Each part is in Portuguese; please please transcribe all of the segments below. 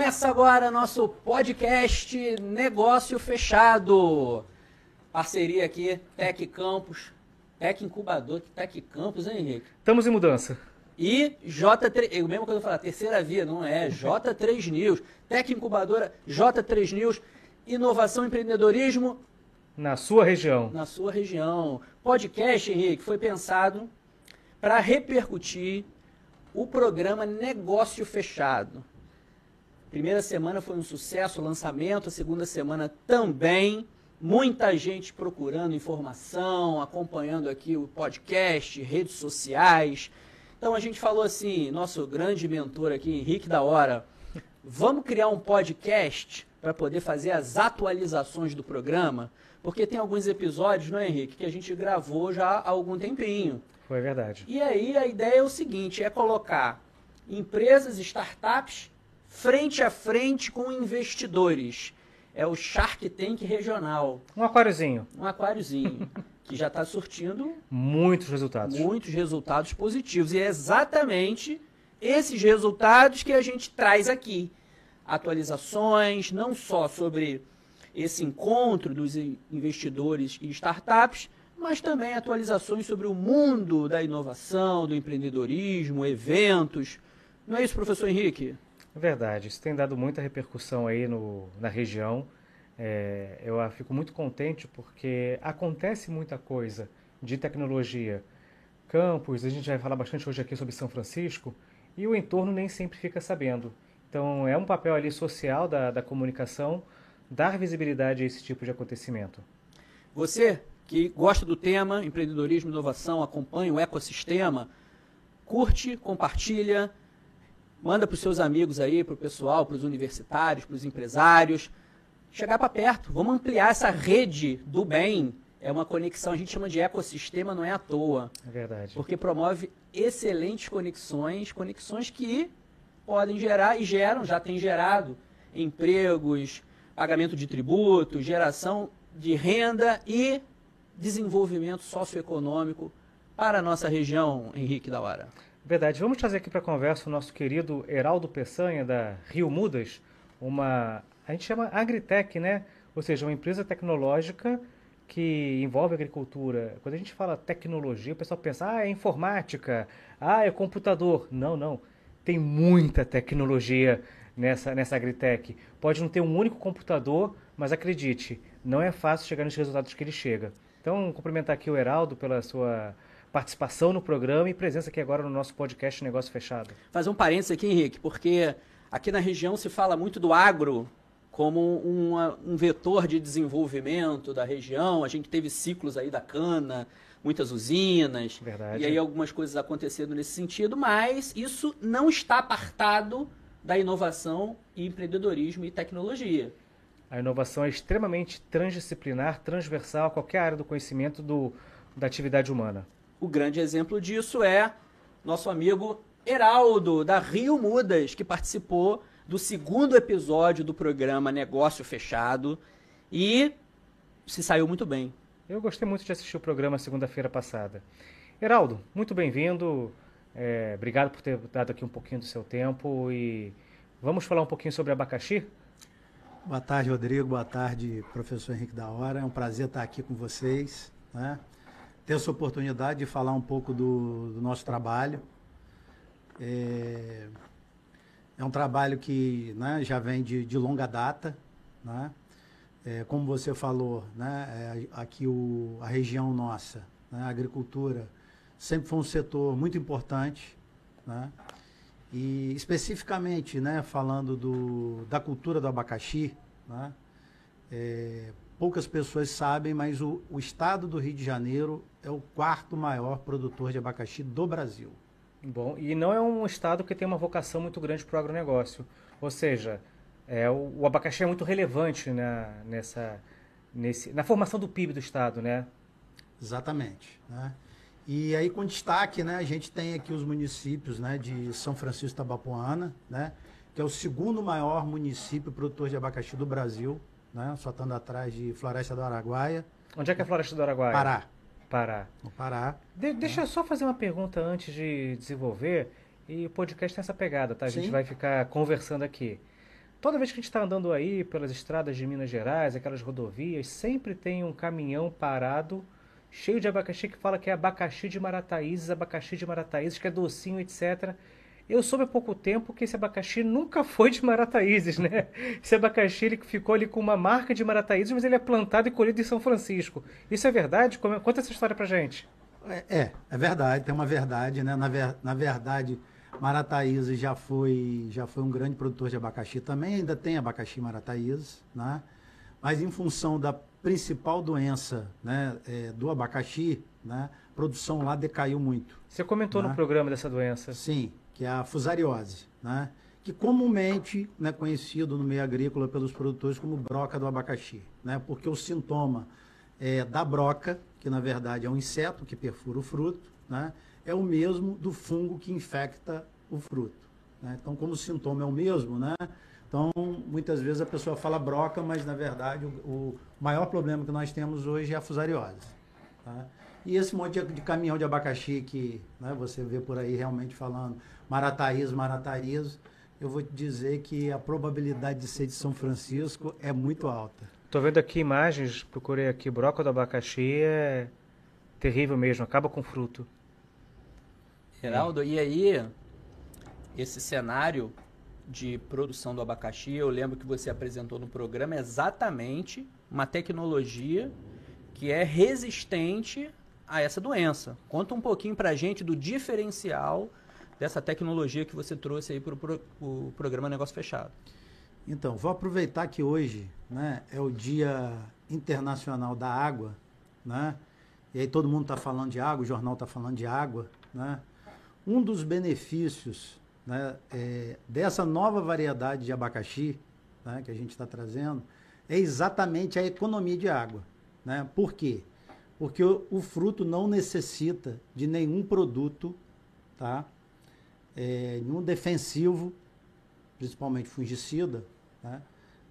Começa agora nosso podcast Negócio Fechado. Parceria aqui, Tec Campus, Tec Incubador, Tec Campus, hein, Henrique? Estamos em mudança. E J3, eu mesmo quando eu falar terceira via, não é, J3 News, Tec Incubadora, J3 News, inovação e empreendedorismo Na sua região. na sua região. Podcast, Henrique, foi pensado para repercutir o programa Negócio Fechado. Primeira semana foi um sucesso, o lançamento, a segunda semana também. Muita gente procurando informação, acompanhando aqui o podcast, redes sociais. Então a gente falou assim, nosso grande mentor aqui, Henrique da Hora, vamos criar um podcast para poder fazer as atualizações do programa, porque tem alguns episódios, não é, Henrique, que a gente gravou já há algum tempinho. Foi verdade. E aí a ideia é o seguinte, é colocar empresas, startups frente a frente com investidores. É o Shark Tank regional, Um aquáriozinho. um aquáriozinho, que já está surtindo Muitos resultados. muitos resultados positivos. E é exatamente esses resultados que a gente traz aqui. Atualizações, não só sobre esse encontro dos in- investidores e startups, mas também atualizações sobre o mundo da inovação, do empreendedorismo, eventos. Não é isso, professor Henrique? É verdade. Isso tem dado muita repercussão aí no, na região. É, eu ah, fico muito contente porque acontece muita coisa de tecnologia. Campos, a gente vai falar bastante hoje aqui sobre São Francisco, e o entorno nem sempre fica sabendo. Então é um papel ali social da, da comunicação dar visibilidade a esse tipo de acontecimento. Você que gosta do tema empreendedorismo e inovação, acompanha o ecossistema, curte, compartilha, manda para os seus amigos aí, para o pessoal, para os universitários, para os empresários. Chegar para perto, vamos ampliar essa rede do bem. É uma conexão, a gente chama de ecossistema, não é à toa, É verdade. porque promove excelentes conexões, conexões que podem gerar e geram, já tem gerado empregos, pagamento de tributos, geração de renda e desenvolvimento socioeconômico para a nossa região, Henrique da Hora. Verdade. Vamos trazer aqui para a conversa o nosso querido Heraldo Peçanha, da Rio Mudas, uma, a gente chama Agritech, né? Ou seja, uma empresa tecnológica que envolve agricultura. Quando a gente fala tecnologia, o pessoal pensa, ah, é informática, ah, é computador. Não, não. Tem muita tecnologia nessa, nessa Agritech. Pode não ter um único computador, mas acredite, não é fácil chegar nos resultados que ele chega. Então, cumprimentar aqui o Heraldo pela sua participação no programa e presença aqui agora no nosso podcast Negócio Fechado. Fazer um parênteses aqui, Henrique, porque aqui na região se fala muito do agro como uma- um vetor de desenvolvimento da região. A gente teve ciclos aí da cana, muitas usinas, Verdade. e aí algumas coisas acontecendo nesse sentido, mas isso não está apartado da inovação e empreendedorismo e tecnologia. A inovação é extremamente transdisciplinar, transversal a qualquer área do conhecimento do, da atividade humana. O grande exemplo disso é nosso amigo Heraldo, da Rio Mudas, que participou do segundo episódio do programa Negócio Fechado e se saiu muito bem. Eu gostei muito de assistir o programa segunda-feira passada. Heraldo, muito bem-vindo. É, obrigado por ter dado aqui um pouquinho do seu tempo e vamos falar um pouquinho sobre abacaxi? Boa tarde, Rodrigo. Boa tarde, professor Henrique da Hora. É um prazer estar aqui com vocês, né? Ter essa oportunidade de falar um pouco do, do nosso trabalho. É, é um trabalho que né, já vem de, de longa data, né? É, como você falou, né, é, aqui o, a região nossa, né, a agricultura, sempre foi um setor muito importante, né? E especificamente, né, falando do, da cultura do abacaxi, é, poucas pessoas sabem, mas o, o estado do Rio de Janeiro é o quarto maior produtor de abacaxi do Brasil. Bom, e não é um estado que tem uma vocação muito grande para o agronegócio. Ou seja, é, o, o abacaxi é muito relevante na, nessa, nesse, na formação do PIB do estado, né? Exatamente. Né? E aí, com destaque, né, a gente tem aqui os municípios né, de São Francisco Tabapuana, né, que é o segundo maior município produtor de abacaxi do Brasil, né, só estando atrás de Floresta do Araguaia, Onde é que é a Floresta do Araguaia? Pará. Pará. No Pará. De- deixa eu só fazer uma pergunta antes de desenvolver. E o podcast tem essa pegada, tá? A gente Sim. vai ficar conversando aqui. Toda vez que a gente está andando aí pelas estradas de Minas Gerais, aquelas rodovias, sempre tem um caminhão parado, cheio de abacaxi, que fala que é abacaxi de Marataízes, abacaxi de Marataízes, que é docinho, etc. Eu soube há pouco tempo que esse abacaxi nunca foi de Marataízes, né? Esse abacaxi ele ficou ali com uma marca de Marataízes, mas ele é plantado e colhido em São Francisco. Isso é verdade? Conta essa história pra gente. É, é, é verdade, tem uma verdade, né? Na, ver, na verdade, Marataízes já foi, já foi um grande produtor de abacaxi também, ainda tem abacaxi Marataízes, né? Mas em função da principal doença né, é, do abacaxi, né, a produção lá decaiu muito. Você comentou né? no programa dessa doença. Sim, que é a fusariose, né? que comumente é né, conhecido no meio agrícola pelos produtores como broca do abacaxi, né? porque o sintoma é, da broca, que na verdade é um inseto que perfura o fruto, né? é o mesmo do fungo que infecta o fruto. Né? Então, como o sintoma é o mesmo, né? então muitas vezes a pessoa fala broca, mas na verdade o, o maior problema que nós temos hoje é a fusariose. Tá? E esse monte de, de, caminhão de abacaxi que né, você vê por aí realmente falando marataízo, marataízo, eu vou te dizer que a probabilidade de ser de São Francisco é muito alta. Estou vendo aqui imagens, procurei aqui, broca do abacaxi é terrível mesmo, acaba com fruto. Geraldo, e aí, esse cenário de produção do abacaxi, eu lembro que você apresentou no programa exatamente uma tecnologia que é resistente a essa doença. Conta um pouquinho para a gente do diferencial dessa tecnologia que você trouxe aí para o programa Negócio Fechado. Então, vou aproveitar que hoje né, é o Dia Internacional da Água, né? E aí todo mundo está falando de água, o jornal está falando de água, né? Um dos benefícios né, é, dessa nova variedade de abacaxi né, que a gente está trazendo é exatamente a economia de água. Né? Por quê? Porque o, o fruto não necessita de nenhum produto, tá? É, nenhum defensivo, principalmente fungicida, né?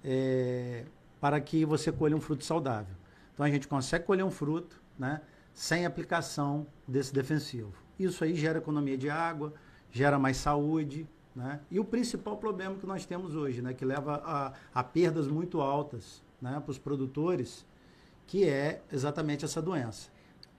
É, para que você colha um fruto saudável. Então a gente consegue colher um fruto né, sem aplicação desse defensivo. Isso aí gera economia de água, gera mais saúde, né? E o principal problema que nós temos hoje, né, que leva a, a perdas muito altas né, para os produtores, que é exatamente essa doença.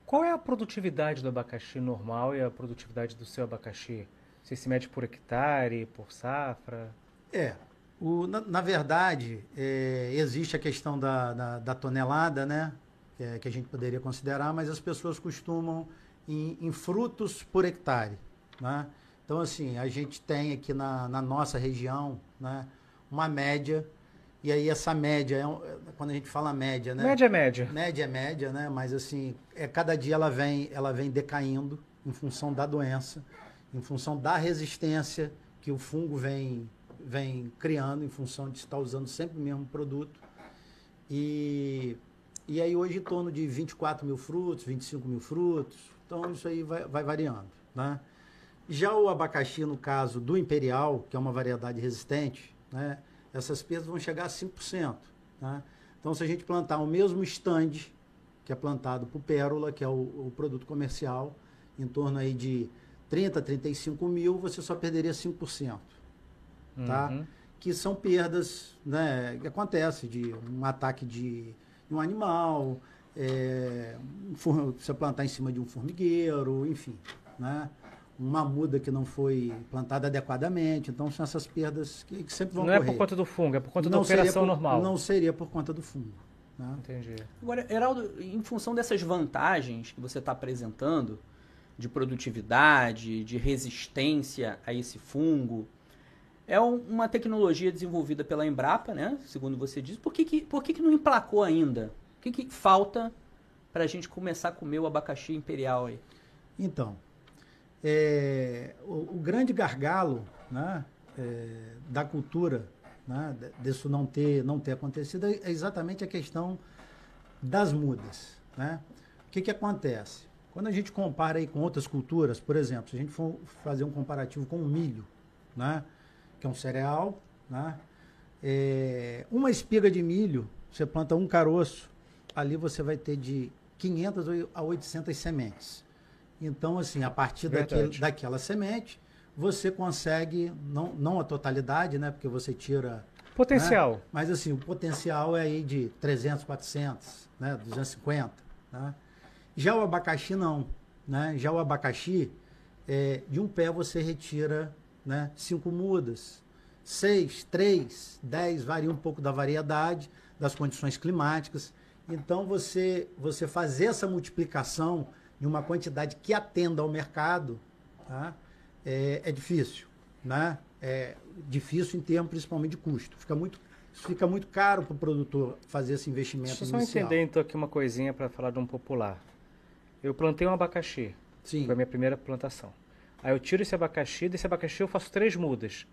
Qual é a produtividade do abacaxi normal e a produtividade do seu abacaxi? Você se mede por hectare, por safra? É. O, na, na verdade, é, existe a questão da, da, da tonelada, né? Que, é, que a gente poderia considerar, mas as pessoas costumam em, em frutos por hectare. Né? Então, assim, a gente tem aqui na, na nossa região né, uma média, e aí essa média, é um, quando a gente fala média, né? Média é média. Média é média, né? Mas assim, é, cada dia ela vem, ela vem decaindo em função da doença, em função da resistência que o fungo vem, vem criando, em função de estar usando sempre o mesmo produto. E, e aí hoje em torno de 24 mil frutos, 25 mil frutos, então isso aí vai, vai variando. Né? Já o abacaxi, no caso do imperial, que é uma variedade resistente, né, essas perdas vão chegar a 5%. Né? Então, se a gente plantar o mesmo stand que é plantado por pérola, que é o, o, produto comercial, em torno aí de 30, 35 mil, você só perderia 5%. Tá? Uhum. Que são perdas né, que acontece de um ataque de, um animal, é, um, você plantar em cima de um formigueiro, enfim, né? Uma muda que não foi plantada adequadamente. Então, são essas perdas que, que sempre vão Não ocorrer. é por conta do fungo, é por conta não da operação por, normal. Não seria por conta do fungo. Né? Entendi. Agora, Heraldo, em função dessas vantagens que você está apresentando, de produtividade, de resistência a esse fungo, é um, uma tecnologia desenvolvida pela Embrapa, né? segundo você disse. Por que, que, por que, que não emplacou ainda? O que, que falta para a gente começar a comer o abacaxi imperial aí? Então, é, o, o, grande gargalo né, é, da cultura, né, disso não ter, não ter acontecido, é exatamente a questão das mudas. Né? O que, que acontece? Quando a gente compara aí com outras culturas, por exemplo, se a gente for fazer um comparativo com o milho, né, que é um cereal, né, é, uma espiga de milho, você planta um caroço, ali você vai ter de 500 a 800 sementes. Então, assim, a partir daquele, daquela semente, você consegue, não, não a totalidade, né? Porque você tira Potencial. Né? Mas assim, o potencial é aí de 300, 400, né? 250. Né? Já o abacaxi não. Né? Já o abacaxi, é, de um pé você retira né? cinco mudas. Seis, três, dez, varia um pouco da variedade, das condições climáticas. Então, você, você fazer essa multiplicação de uma quantidade que atenda ao mercado tá? é, é difícil. Né? É difícil em termos principalmente de custo. Fica muito, fica muito caro para o produtor fazer esse investimento Deixa eu só inicial. entender então aqui uma coisinha para falar de um popular. Eu plantei um abacaxi. Sim. Foi a minha primeira plantação. Aí eu tiro esse abacaxi, desse abacaxi eu faço três mudas.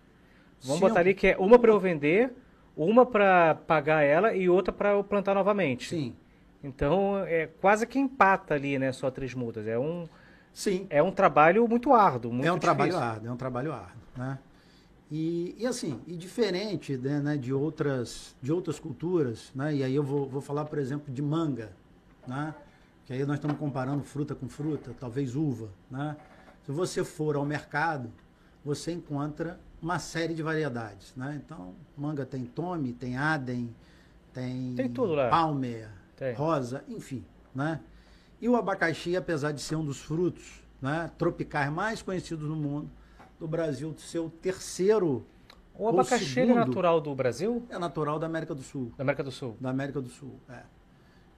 Vamos Sim, botar ali que é uma para eu vender, uma para pagar ela e outra para eu plantar novamente. Sim. Então é quase que empata ali, né? Só três mudas. É um, Sim. é um trabalho muito árduo, muito é um trabalho difícil. árduo, é um trabalho árduo, né? E, e assim, e diferente né, né, de, outras, de outras culturas, né? E aí eu vou, vou falar, por exemplo, de manga, né? Que aí nós estamos comparando fruta com fruta, talvez uva, né? Se você for ao mercado, você encontra uma série de variedades, né? Então, manga tem tome, tem aden, tem, Tem tudo lá. palmer, Tem. rosa, enfim, né? E o abacaxi, apesar de ser um dos frutos né, tropicais mais conhecidos no mundo, do Brasil ser o terceiro, O abacaxi é natural do Brasil? é natural da América do Sul. Da América do Sul? Da América do Sul, é.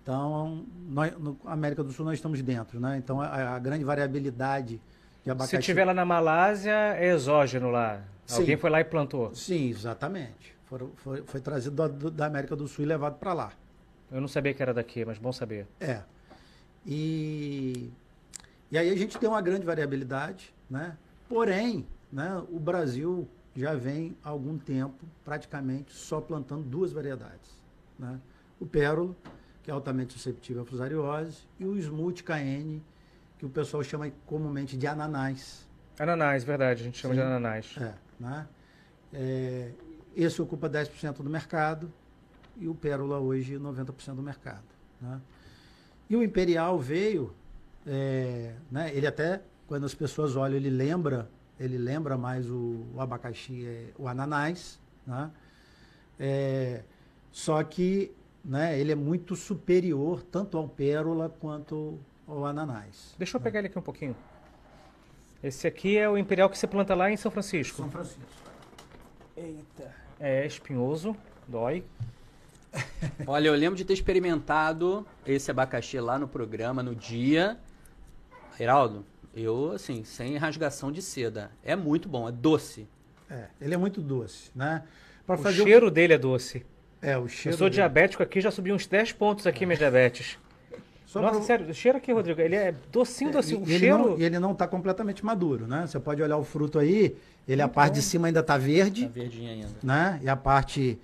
Então, nós, no América do Sul nós estamos dentro, né? Então, a, a grande variabilidade de abacaxi... Se tiver lá na Malásia, é exógeno lá. Sim. Alguém foi lá e plantou. Sim, exatamente. Foram- foi, foi trazido da, do- da América do Sul e levado para lá. Eu não sabia que era daqui, mas bom saber. É. E, e aí a gente tem uma grande variabilidade, né? Porém, né, o Brasil já vem há algum tempo praticamente só plantando duas variedades. Né? O pérola, que é altamente susceptível à fusariose, e o smooth KN, que o pessoal chama comumente de ananás. Ananás, verdade, a gente chama Sim. de ananás. É, né? É, esse ocupa 10% do mercado e o Pérola hoje 90% do mercado. Né? E o Imperial veio, é, né, ele até, quando as pessoas olham, ele lembra, ele lembra mais o, o abacaxi, é, o ananás, né? É, só que né, ele é muito superior tanto ao Pérola quanto ao ananás. Deixa eu pegar ele aqui um pouquinho. Esse aqui é o imperial que você planta lá em São Francisco. São Francisco. Eita. É espinhoso, dói. Olha, eu lembro de ter experimentado esse abacaxi lá no programa, no dia. Heraldo, eu, assim, sem rasgação de seda. É muito bom, é doce. É, ele é muito doce, né? Para O fazer cheiro dele é doce. é o cheiro. Eu sou dele. diabético aqui, já subi uns 10 pontos aqui, minha diabetes. Só Nossa, pra- sério, o cheiro aqui, Rodrigo, ele é docinho, docinho. E- O ele cheiro... não, e ele não está completamente maduro, né? Você pode olhar o fruto aí, ele a parte de cima ainda está Tá verde, verdinho ainda. né? E a parte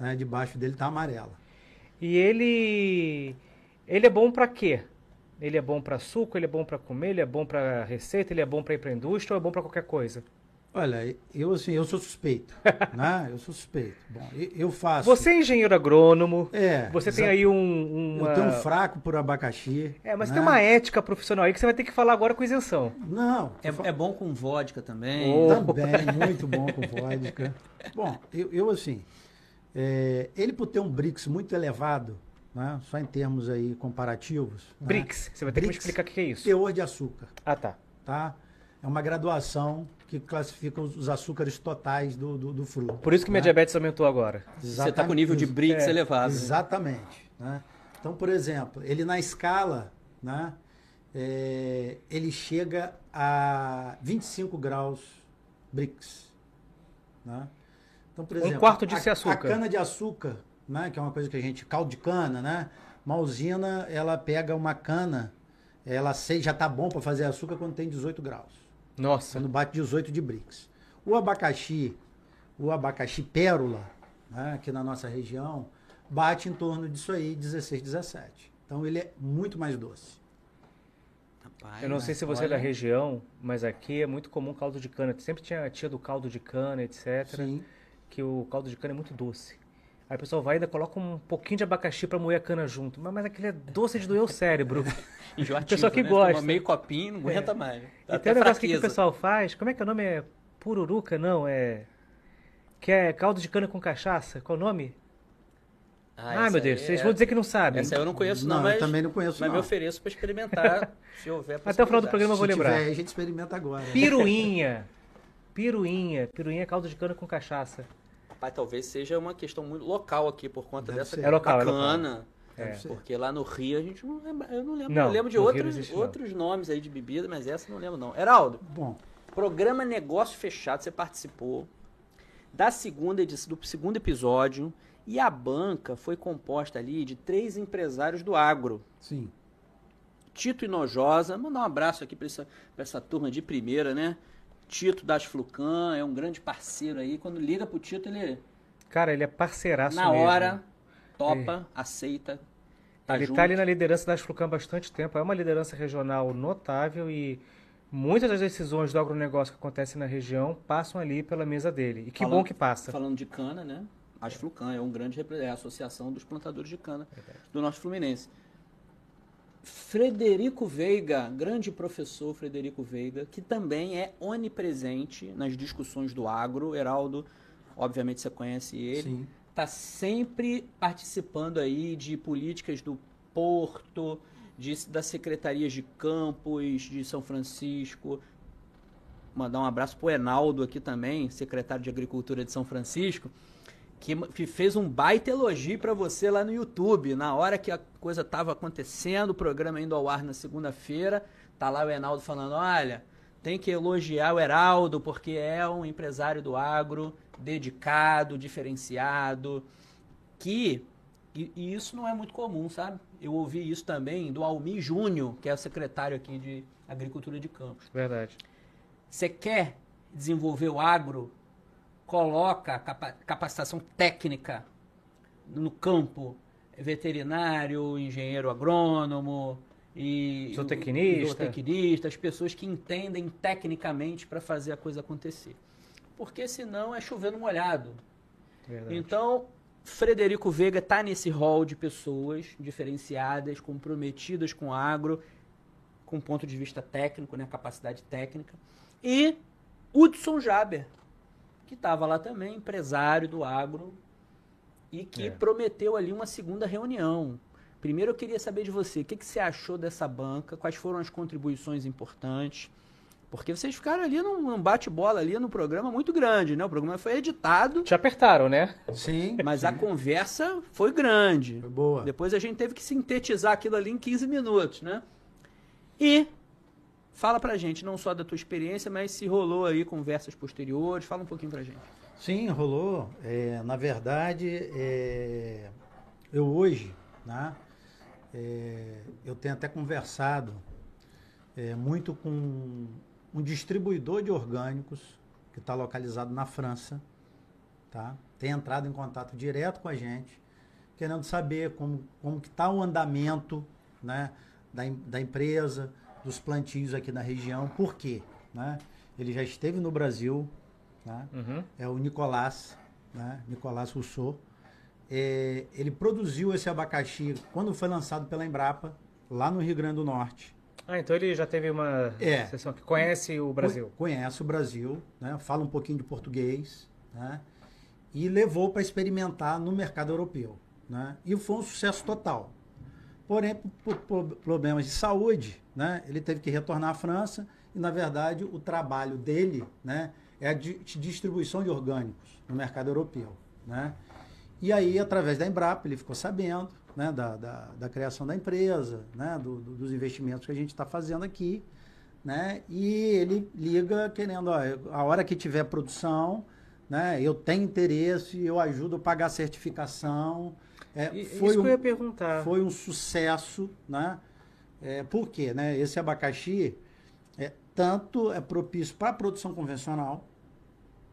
né, de baixo dele está amarela. E ele... Ele é bom pra quê? Ele é bom pra suco, ele é bom pra comer, ele é bom pra receita, ele é bom pra ir pra indústria ou é bom pra qualquer coisa? Olha, eu assim, eu sou suspeito, né? Eu sou suspeito. Bom, eu, faço. Você é engenheiro agrônomo, é. você tem aí um... Uma... Eu tenho um fraco por abacaxi. É, mas né? tem uma ética profissional aí que você vai ter que falar agora com isenção. Não. É, é bom com vodka também. Oh. Também, muito bom com vodka. Bom, eu, eu, assim, é, ele por ter um BRICS muito elevado, né, só em termos aí comparativos. né, BRICS, você vai ter que me BRICS, explicar o que é isso. Teor de açúcar, Ah, tá. tá? É uma graduação que classifica os, açúcares totais do, do, do fruto. Por isso que minha né? diabetes aumentou agora. Você está com o nível de BRICS é, elevado. né? Exatamente. Né? Então, por exemplo, ele na escala, né, é, ele chega a 25 graus BRICS. Né? Então, por Um exemplo, quarto de a, açúcar. A cana de açúcar, né, que é uma coisa que a gente, caldo de cana, né? Uma usina, ela pega uma cana, ela sei, já está bom para fazer açúcar quando tem 18 graus. Nossa. Quando bate 18 de BRICS. O abacaxi, o abacaxi pérola, né, aqui na nossa região, bate em torno disso aí, 16, 17. Então ele é muito mais doce. Rapaz, Eu não sei se você é da olha, região, mas aqui é muito comum caldo de cana. Sempre tinha a tia do caldo de cana, etc. Sim. Que o caldo de cana é muito doce. Aí o pessoal vai e ainda coloca um pouquinho de abacaxi pra moer a cana junto. Mas, mas aquele é doce de doer o cérebro. Enjoativo, pessoal que né? gosta. Toma meio copinho, não aguenta mais. Dá e tem até um negócio que, que o pessoal faz. Como é que é o nome? É pururuca? Não, é... que é caldo de cana com cachaça. Qual o nome? Ah, essa meu Deus, vocês é- vão dizer que não sabem. Essa eu não conheço, não, Não, mas, eu também não conheço, mas não. me ofereço para experimentar, se houver Até o final do programa eu vou Se lembrar. tiver, a gente experimenta agora. Piruinha. Piruinha. Piruinha é caldo de cana com cachaça. Rapaz, talvez seja uma questão muito local aqui, por conta Deve dessa ser. É local, é local. bacana. É. Porque lá no Rio a gente não lembra. Eu não lembro. Não, eu lembro de outros, não existe, não. outros nomes aí de bebida, mas essa eu não lembro, não. Heraldo, Bom, programa Negócio Fechado, você participou da segunda edição, do segundo episódio, e a banca foi composta ali de três empresários do agro. sim. Tito Inojosa, mandar um abraço aqui para essa, pra essa turma de primeira, né? Tito das Flucan, é um grande parceiro aí. Quando liga pro Tito, ele Cara, ele é parceiraço na mesmo. hora topa, aceita. Tá ele junto. está ali na liderança da Flucan há bastante tempo. É uma liderança regional notável e muitas das decisões do agronegócio que acontecem na região passam ali pela mesa dele. E que Falando- bom que passa. Falando de cana, né? A Flucan é um grande é a associação dos plantadores de cana do Norte Fluminense. Frederico Veiga, grande professor Frederico Veiga, que também é onipresente nas discussões do agro. Heraldo, obviamente você conhece ele. Está sempre participando aí de políticas do Porto, de, das secretarias de campos de São Francisco. Mandar um abraço pro Enaldo aqui também, secretário de Agricultura de São Francisco, que, que fez um baita elogio para você lá no YouTube. Na hora que a coisa estava acontecendo, o programa indo ao ar na segunda-feira, tá lá o Enaldo falando: olha, tem que elogiar o Heraldo, porque é um empresário do agro, dedicado, diferenciado, que. E, e isso não é muito comum, sabe? Eu ouvi isso também do Almi Júnior, que é o secretário aqui de Agricultura de Campos. Verdade. Você quer desenvolver o agro, coloca capa- capacitação técnica no campo, veterinário, engenheiro agrônomo e Zootecnista. zootecnista, as pessoas que entendem tecnicamente para fazer a coisa acontecer. Porque senão é chovendo molhado. verdade. Então, Frederico Veiga está nesse hall de pessoas diferenciadas, comprometidas com o agro, com ponto de vista técnico, né, capacidade técnica. E Hudson Jaber, que estava lá também, empresário do agro, e que É. prometeu ali uma segunda reunião. Primeiro eu queria saber de você, o que, que você achou dessa banca, quais foram as contribuições importantes, porque vocês ficaram ali num, num bate-bola ali no programa muito grande, né? O programa foi editado, Te apertaram, né? Sim. mas sim. a conversa foi grande. Foi boa. Depois a gente teve que sintetizar aquilo ali em 15 minutos, né? E fala pra gente, não só da tua experiência, mas se rolou aí conversas posteriores, fala um pouquinho pra gente. Sim, rolou. É, na verdade, é, eu hoje, né, é, eu tenho até conversado é, muito com um distribuidor de orgânicos que está localizado na França, tá? Tem entrado em contato direto com a gente, querendo saber como, como que está o andamento, né, da, da empresa, dos plantios aqui na região. Por quê? Né? Ele já esteve no Brasil, né? Uhum. é o Nicolás, né? Nicolás Rousseau. É, ele produziu esse abacaxi quando foi lançado pela Embrapa, lá no Rio Grande do Norte. Ah, então ele já teve uma É. sessão que conhece o Brasil. Co- Conhece o Brasil, né? fala um pouquinho de português, né? e levou para experimentar no mercado europeu. Né? E foi um sucesso total. Porém, por, por- problemas de saúde, né? ele teve que retornar à França e, na verdade, o trabalho dele né? é a di- distribuição de orgânicos no mercado europeu. Né? E aí, através da Embrapa, ele ficou sabendo né? da, da, da criação da empresa, né? Do- do- dos investimentos que a gente está fazendo aqui. Né? E ele liga querendo, ó, a hora que tiver produção, né? eu tenho interesse, eu ajudo a pagar a certificação. É, E, foi, isso que um, eu ia perguntar. foi um sucesso, né? É, por quê? Né? Esse abacaxi é, tanto é propício para a produção convencional,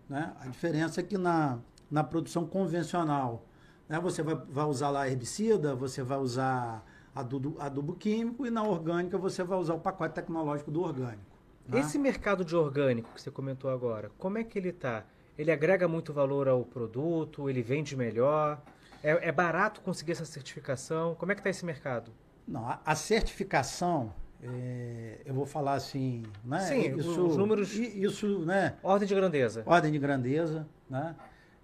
né? A diferença é que na, na produção convencional, né? você vai, vai usar lá herbicida, você vai usar adubo, adubo químico e na orgânica você vai usar o pacote tecnológico do orgânico. né? Esse mercado de orgânico que você comentou agora, como é que ele está? Ele agrega muito valor ao produto? Ele vende melhor? É, é barato conseguir essa certificação? Como é que está esse mercado? Não, a, a certificação, é, eu vou falar assim, né? Sim, os números- Isso, né? Ordem de grandeza. ordem de grandeza, né?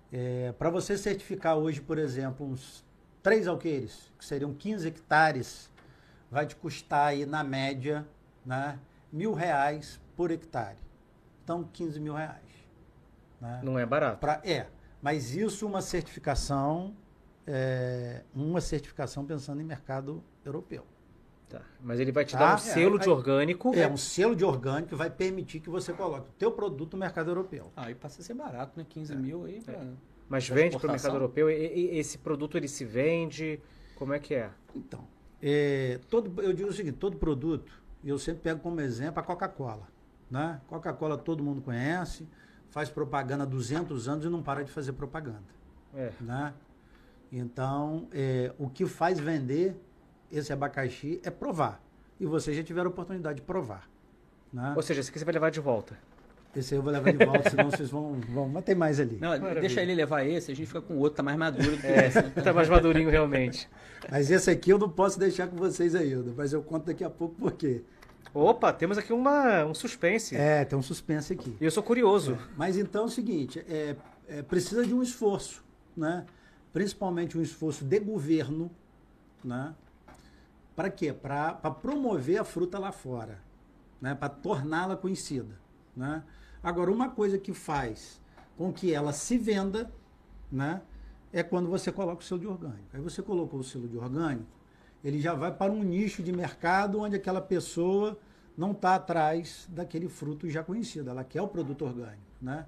É, Para você certificar hoje, por exemplo, uns três alqueires, que seriam 15 hectares, vai te custar aí, na média, né, mil reais por hectare. Então, 15 mil reais. Né? Não é barato. Pra, é, mas isso uma certificação, é, uma certificação pensando em mercado europeu. Tá. Mas ele vai te Tá. dar um É, selo de aí- orgânico. É um selo de orgânico que vai permitir que você coloque o teu produto no mercado europeu. Ah, aí passa a ser barato, né? 15 mil aí. Pra... Mas da vende para o mercado europeu. E, e- esse produto ele se vende? Como é que é? Então, é, todo, eu digo o seguinte, todo produto, e eu sempre pego como exemplo a Coca-Cola. Né? Coca-Cola todo mundo conhece, faz propaganda há 200 anos e não para de fazer propaganda. É. Né? Então, é, o que faz vender esse abacaxi é provar. E vocês já tiveram a oportunidade de provar. Né? Ou seja, esse aqui você vai levar de volta. Esse aí eu vou levar de volta, senão vocês vão, vão. Mas tem mais ali. Não, Maravilha. deixa ele levar esse, a gente fica com o outro, tá mais maduro do que É, esse. tá mais madurinho realmente. Mas esse aqui eu não posso deixar com vocês ainda, mas eu conto daqui a pouco por quê. Opa, temos aqui uma, um suspense. É, tem um suspense aqui. E eu sou curioso. Mas então é o seguinte, é, é, precisa de um esforço, né? Principalmente um esforço de governo, né? para quê? Para promover a fruta lá fora, né? para torná-la conhecida. Né? Agora, uma coisa que faz com que ela se venda né? é quando você coloca o selo de orgânico. Aí você colocou o selo de orgânico, ele já vai para um nicho de mercado onde aquela pessoa não está atrás daquele fruto já conhecido, ela quer o produto orgânico, né?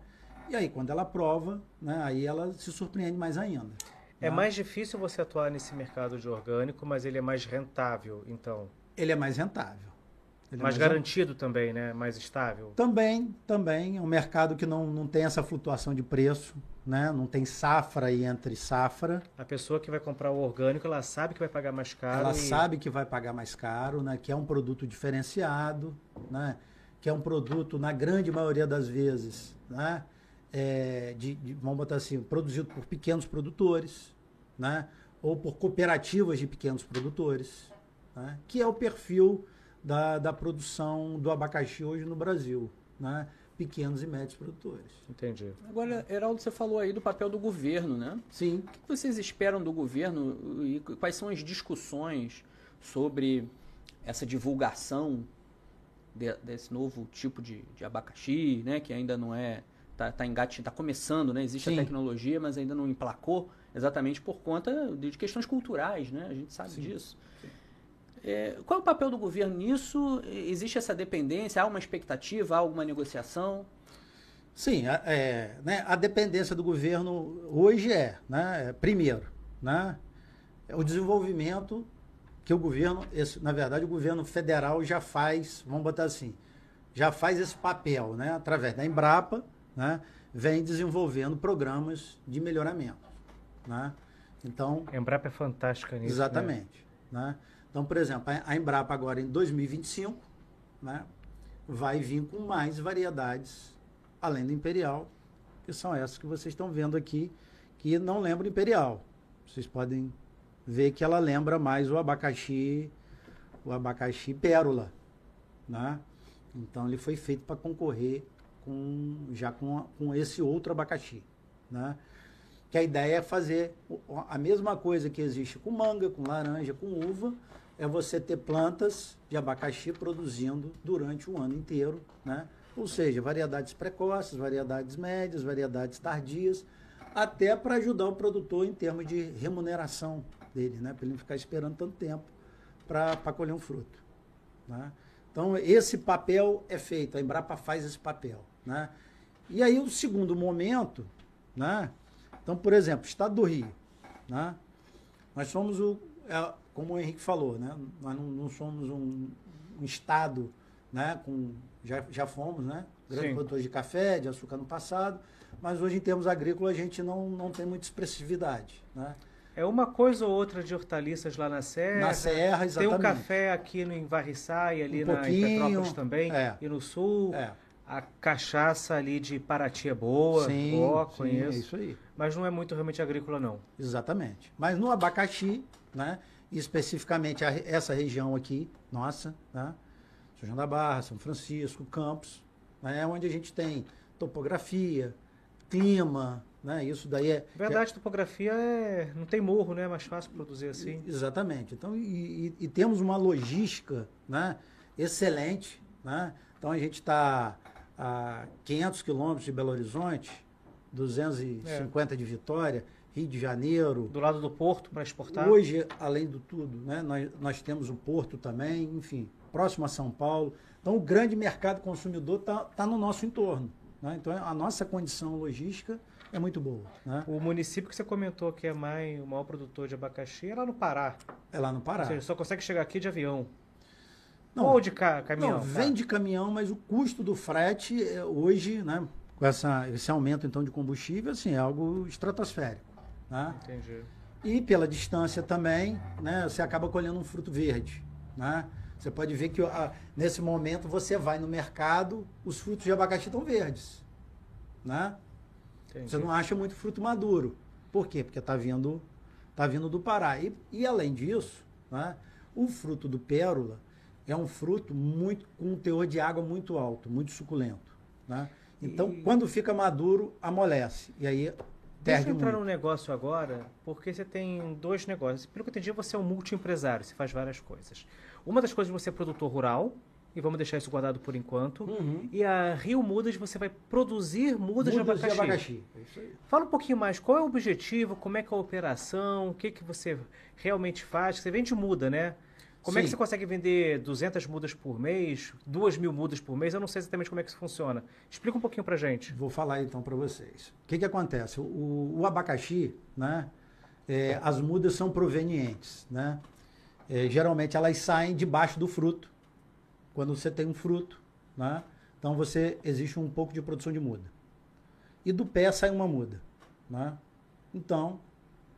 E aí, quando ela prova, né, aí ela se surpreende mais ainda. É né? mais difícil você atuar nesse mercado de orgânico, mas ele é mais rentável, então. Ele é mais rentável. Ele é mais garantido também, né? Mais estável. Também, também, é um mercado que não, não tem essa flutuação de preço, né? Não tem safra aí entre safra. A pessoa que vai comprar o orgânico, ela sabe que vai pagar mais caro. ela e- sabe que vai pagar mais caro, né? Que é um produto diferenciado, né? Que é um produto, na grande maioria das vezes, né? É, de, de- vamos botar assim, produzido por pequenos produtores, né? Ou por cooperativas de pequenos produtores, né? Que é o perfil da, da produção do abacaxi hoje no Brasil, né? Pequenos e médios produtores. Entendi. Agora, Heraldo, você falou aí do papel do governo, né? Sim. O que vocês esperam do governo e quais são as discussões sobre essa divulgação de- desse novo tipo de, de abacaxi, né? Que ainda não é tá, tá engate, tá começando, né? Existe Sim. a tecnologia, mas ainda não emplacou exatamente por conta de questões culturais, né? A gente sabe Sim. disso. É, qual é o papel do governo nisso? Existe essa dependência? Há uma expectativa? Há alguma negociação? Sim, a, é, né, a dependência do governo hoje é, né, é, primeiro, né, é o desenvolvimento que o governo, esse, na verdade, o governo federal já faz, vamos botar assim, já faz esse papel, né, através da Embrapa, né, vem desenvolvendo programas de melhoramento, né. Então, A Embrapa é fantástica nisso. né? Exatamente. Né? Então, por exemplo, a Embrapa agora em 2025 né, vai vir com mais variedades além do Imperial, que são essas que vocês estão vendo aqui, que não lembram Imperial. Vocês podem ver que ela lembra mais o abacaxi, o abacaxi pérola. Né? Então ele foi feito para concorrer com, já com, com esse outro abacaxi. Né? Que a ideia é fazer a mesma coisa que existe com manga, com laranja, com uva, é você ter plantas de abacaxi produzindo durante o ano inteiro, né? Ou seja, variedades precoces, variedades médias, variedades tardias, até para ajudar o produtor em termos de remuneração dele, né? Para ele não ficar esperando tanto tempo para colher um fruto. Né? Então, esse papel é feito, a Embrapa faz esse papel. Né? E aí, o segundo momento, né? então, por exemplo, Estado do Rio. Né? Nós somos o, é, como o Henrique falou, né? nós não, não somos um, um Estado, né? com, já, já fomos, né? grandes produtores de café, de açúcar no passado, mas hoje, em termos agrícolas, a gente não, não tem muita expressividade. Né? É uma coisa ou outra de hortaliças lá na Serra. Na Serra, Tem exatamente. um café aqui no, em Varriçai, ali Um na, em Petrópolis também, é. e no sul. É. A cachaça ali de Paraty é boa, Sim, ó, sim, é conheço. isso aí. Mas não é muito realmente agrícola, não. Exatamente. Mas no abacaxi, né, especificamente a essa região aqui, nossa, né, São João da Barra, São Francisco, Campos, né, é onde a gente tem topografia, clima, né? Isso daí é. Verdade, topografia é. Não tem morro, né? É mais fácil produzir assim. Exatamente. Então, e, e- e temos uma logística né, excelente. Né? Então, a gente está a 500 quilômetros de Belo Horizonte, 250 de Vitória, Rio de Janeiro. Do lado do porto para exportar. Hoje, além do tudo, né, nós, nós temos o Porto também, enfim, próximo a São Paulo. Então, o grande mercado consumidor está no nosso entorno. né? Então, a nossa condição logística é muito boa. Né? O município que você comentou que é mais, o maior produtor de abacaxi é lá no Pará. É lá no Pará. Ou seja, só consegue chegar aqui de avião. Não, Ou de ca caminhão. Não, vem de caminhão, mas o custo do frete é, hoje, né, com essa, esse aumento então de combustível, assim, é algo estratosférico. Né? Entendi. E pela distância também, né, você acaba colhendo um fruto verde. Né? Você pode ver que ah, nesse momento você vai no mercado, os frutos de abacaxi estão verdes. Né? Entendi. Você não acha muito fruto maduro. Por quê? Porque está vindo, tá vindo do Pará. E, e além disso, né, o fruto do pérola é um fruto muito com um teor de água muito alto, muito suculento. Né? Então, E- quando fica maduro, amolece. E aí Deixa eu entrar muito. num negócio agora, porque você tem dois negócios. Pelo que eu entendi, você é um multiempresário, você faz várias coisas. Uma das coisas você é produtor rural, e vamos deixar isso guardado por enquanto. Uhum. E a Rio Mudas, você vai produzir mudas, de Mudas abacaxi. É isso aí. Fala um pouquinho mais, qual é o objetivo, como é que é a operação, o que, que você realmente faz? Você vende muda, né? Como é que Sim. você consegue vender 200 mudas por mês, 2 mil mudas por mês? Eu não sei exatamente como é que isso funciona. Explica um pouquinho pra gente. Vou falar então para vocês. O que, que acontece? O, o abacaxi, né? é, as mudas são provenientes, né? É, geralmente elas saem debaixo do fruto. Quando você tem um fruto, né? Então você existe um pouco de produção de muda. E do pé sai uma muda, né? Então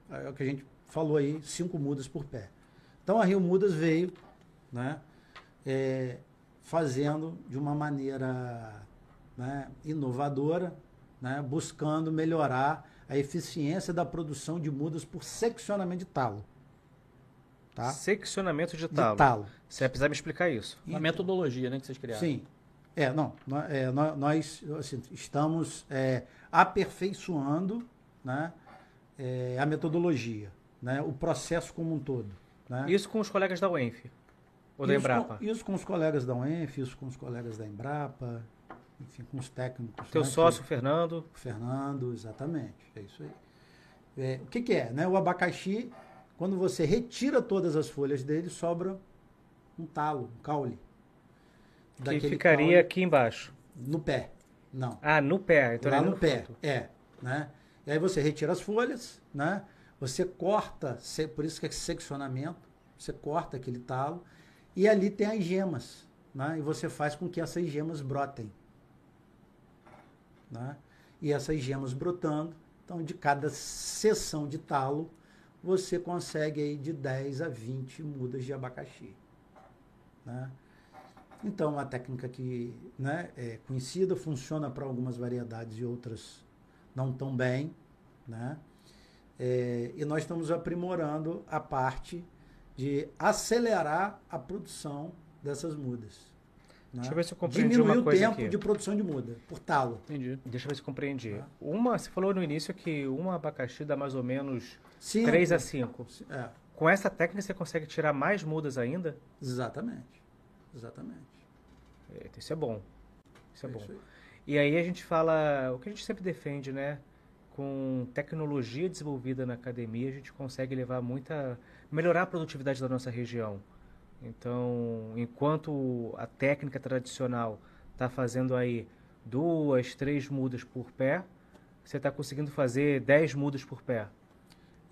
é o que a gente falou aí, cinco mudas por pé. Então a Rio Mudas veio, né? é, fazendo de uma maneira né, inovadora, né, buscando melhorar a eficiência da produção de mudas por seccionamento de talo. Tá? Seccionamento de De talo. talo. Você vai precisar me explicar isso. Uma metodologia né, que vocês criaram. Sim. É, não. é, nó- nós assim, estamos é, aperfeiçoando né, é, a metodologia, né, o processo como um todo. Né? Isso com os colegas da UENF. Ou da Embrapa. Com, isso com os colegas da UENF, isso com os colegas da Embrapa, enfim, com os técnicos. Teu né, que- sócio, Fernando. O Fernando, exatamente. É isso aí. É, o que, que é? Né? O abacaxi, quando você retira todas as folhas dele, sobra um talo, um caule. Que ficaria caule aqui embaixo. no pé. Não. Ah, no pé. Então lá no não pé. É. Né? E aí você retira as folhas, né? Você corta, por isso que é seccionamento, você corta aquele talo, e ali tem as gemas. Né? E você faz com que essas gemas brotem. Né? E essas gemas brotando, então de cada seção de talo, você consegue aí de 10 a 20 mudas de abacaxi. Né? Então, uma técnica que né, é conhecida, funciona para algumas variedades e outras não tão bem. Né? É, e nós estamos aprimorando a parte de acelerar a produção dessas mudas. né? Deixa eu ver se eu compreendi Diminuir uma o coisa tempo aqui. de produção de muda, por talo. Entendi. Deixa eu ver se eu compreendi. Tá. Uma, você falou no início que uma abacaxi dá mais ou menos Cinco. 3 a 5. É, Com essa técnica você consegue tirar mais mudas ainda? exatamente. Exatamente. É, Isso é bom. Isso é bom. isso aí. E aí a gente fala, o que a gente sempre defende, né? Com tecnologia desenvolvida na academia, a gente consegue levar muita. melhorar a produtividade da nossa região. Então, enquanto a técnica tradicional está fazendo aí duas, três mudas por pé, você está conseguindo fazer 10 mudas por pé.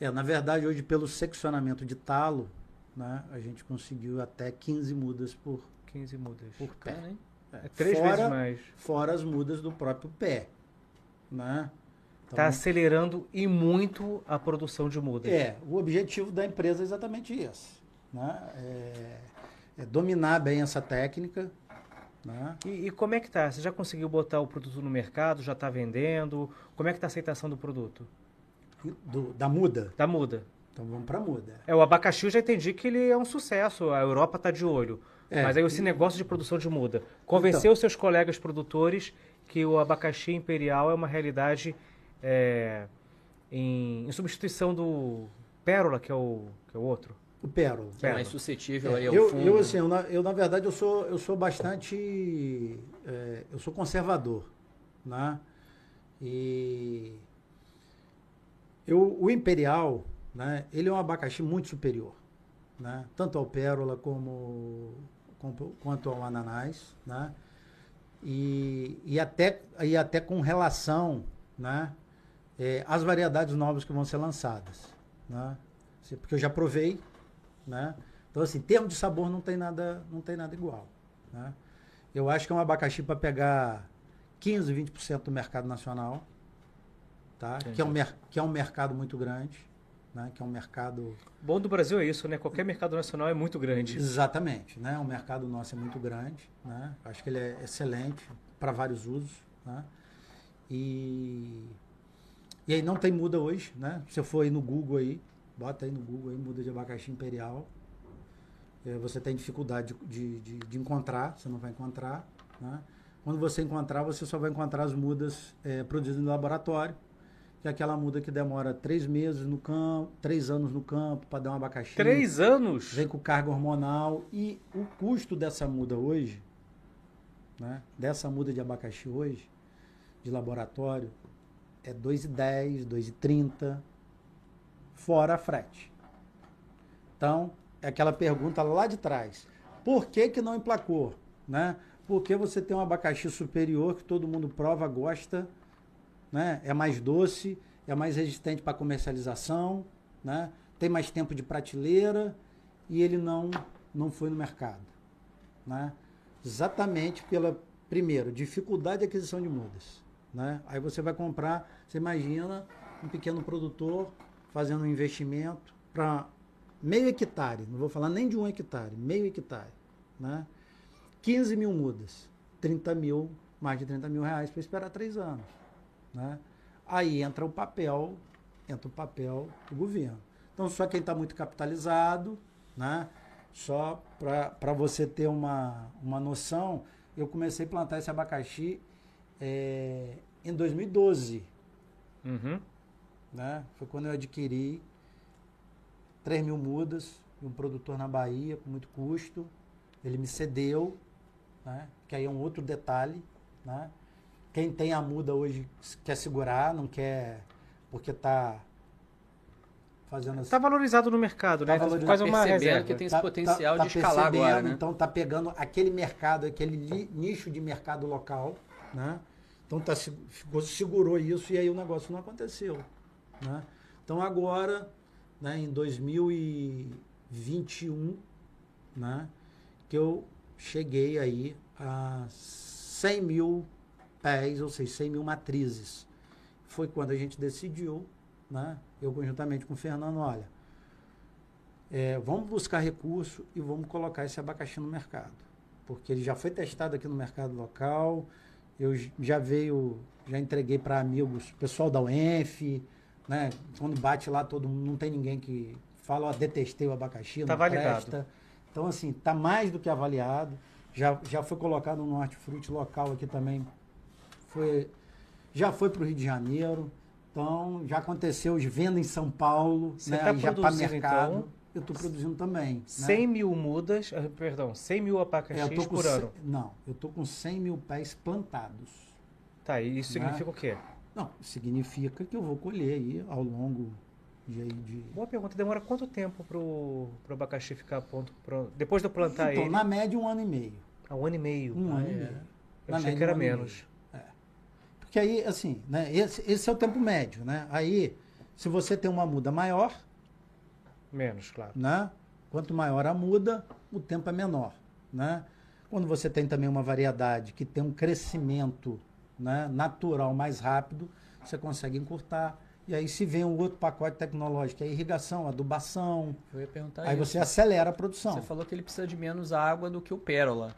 É, na verdade, hoje, pelo seccionamento de talo, né, a gente conseguiu até 15 mudas por, 15 mudas. por pé. Bacana, hein? É três fora, vezes mais. Fora as mudas do próprio pé. Né? Então, Está acelerando e muito a produção de mudas. É, o objetivo da empresa é exatamente esse. Né? É, é dominar bem essa técnica. Né? E, e como é que tá? Você já conseguiu botar o produto no mercado? Já está vendendo? Como é que tá a aceitação do produto? Do- da muda. Da muda. Então vamos para muda. É, o abacaxi eu já entendi que ele é um sucesso. A Europa está de olho. É. Mas aí esse negócio de produção de muda. Convenceu os seus colegas produtores que o abacaxi imperial é uma realidade é, em, em, substituição do pérola, que é o, que é o outro. O pérola. Que é mais suscetível é, aí ao eu, fungo. Eu, assim, eu, eu, na verdade, eu sou, eu sou bastante... É, eu sou conservador, né? E... Eu, o imperial, né? Ele é um abacaxi muito superior, né? Tanto ao pérola como, como quanto ao ananás, né? E, e, até, e até com relação né, é, às variedades novas que vão ser lançadas. Né? Porque eu já provei, né? Então, assim, em termos de sabor não tem nada, não tem nada igual. Né? Eu acho que é um abacaxi para pegar 15, 20% do mercado nacional, tá? Que é, um que é um mercado muito grande, né? Que é um mercado... Bom do Brasil é isso, né? Qualquer mercado nacional é muito grande. Exatamente, né? O mercado nosso é muito grande, né? Acho que ele é excelente para vários usos, né? E... E aí não tem muda hoje, né? Se eu for aí no Google aí, bota aí no Google aí, muda de abacaxi imperial. É, você tem dificuldade de, de, de, encontrar, você não vai encontrar. Né? Quando você encontrar, você só vai encontrar as mudas é, produzidas no laboratório, que é aquela muda que demora três meses no campo, três anos no campo para dar um abacaxi. Três anos? Vem com carga hormonal. E o custo dessa muda hoje, né? dessa muda de abacaxi hoje, de laboratório, é 2,10, 2,30, fora frete. Então, é aquela pergunta lá de trás. Por que, que não emplacou? Né? Porque você tem um abacaxi superior que todo mundo prova, gosta, né? é mais doce, é mais resistente para comercialização, né? tem mais tempo de prateleira e ele não, não foi no mercado. Né? Exatamente pela, primeiro, dificuldade de aquisição de mudas. Né? Aí você vai comprar, você imagina um pequeno produtor fazendo um investimento para meio hectare, não vou falar nem de um hectare, meio hectare, né? 15 mil mudas, 30 mil, mais de 30 mil reais para esperar três anos, né? Aí entra o papel, entra o papel do governo. Então só quem está muito capitalizado, né? Só para você ter uma, uma noção, eu comecei a plantar esse abacaxi é, em 2012. Uhum. Né? Foi quando eu adquiri 3 mil mudas de um produtor na Bahia com muito custo. Ele me cedeu, né? que aí é um outro detalhe. Né? Quem tem a muda hoje quer segurar, não quer, porque está fazendo Está valorizado no mercado, né? Tá Quase uma reserva. que tem esse tá, potencial tá, tá de escalar agora, né? Então está pegando aquele mercado, aquele nicho de mercado local, né? Então tá, segurou isso e aí o negócio não aconteceu. Né? Então agora, né, em 2021, né, que eu cheguei aí a 100 mil pés, ou seja, 100 mil matrizes. Foi quando a gente decidiu, né, eu conjuntamente com o Fernando, olha, é, vamos buscar recurso e vamos colocar esse abacaxi no mercado. Porque ele já foi testado aqui no mercado local, eu já veio, já entreguei para amigos, pessoal da UENF, né? Quando bate lá, todo mundo, não tem ninguém que fala, ó, detestei o abacaxi, tá não validado. presta. Então, assim, tá mais do que avaliado. Já, já foi colocado no hortifruti local aqui também. Foi, já foi para o Rio de Janeiro. Então, já aconteceu de venda em São Paulo, Você né? Tá já para mercado. Então, eu estou produzindo também. 100 né? mil mudas, ah, perdão, 100 mil abacaxis por ano. não, eu estou com 100 mil pés plantados. Tá, e isso né? significa o quê? Não, significa que eu vou colher aí ao longo de... de... Boa pergunta. Demora quanto tempo para o abacaxi ficar pronto? Pro, depois de eu plantar então, ele? na média, um ano e meio. Ah, um ano e meio. Um ah, ano é. e meio. Eu na achei média, que era um menos. É. Porque aí, assim, né, esse, esse é o tempo médio, né? Aí, se você tem uma muda maior... Menos, claro. Né? Quanto maior a muda, o tempo é menor. Né? Quando você tem também uma variedade que tem um crescimento né, natural mais rápido, você consegue encurtar. E aí se vem um outro pacote tecnológico, é irrigação, adubação. Eu ia perguntar Aí isso. você acelera a produção. Você falou que ele precisa de menos água do que o pérola.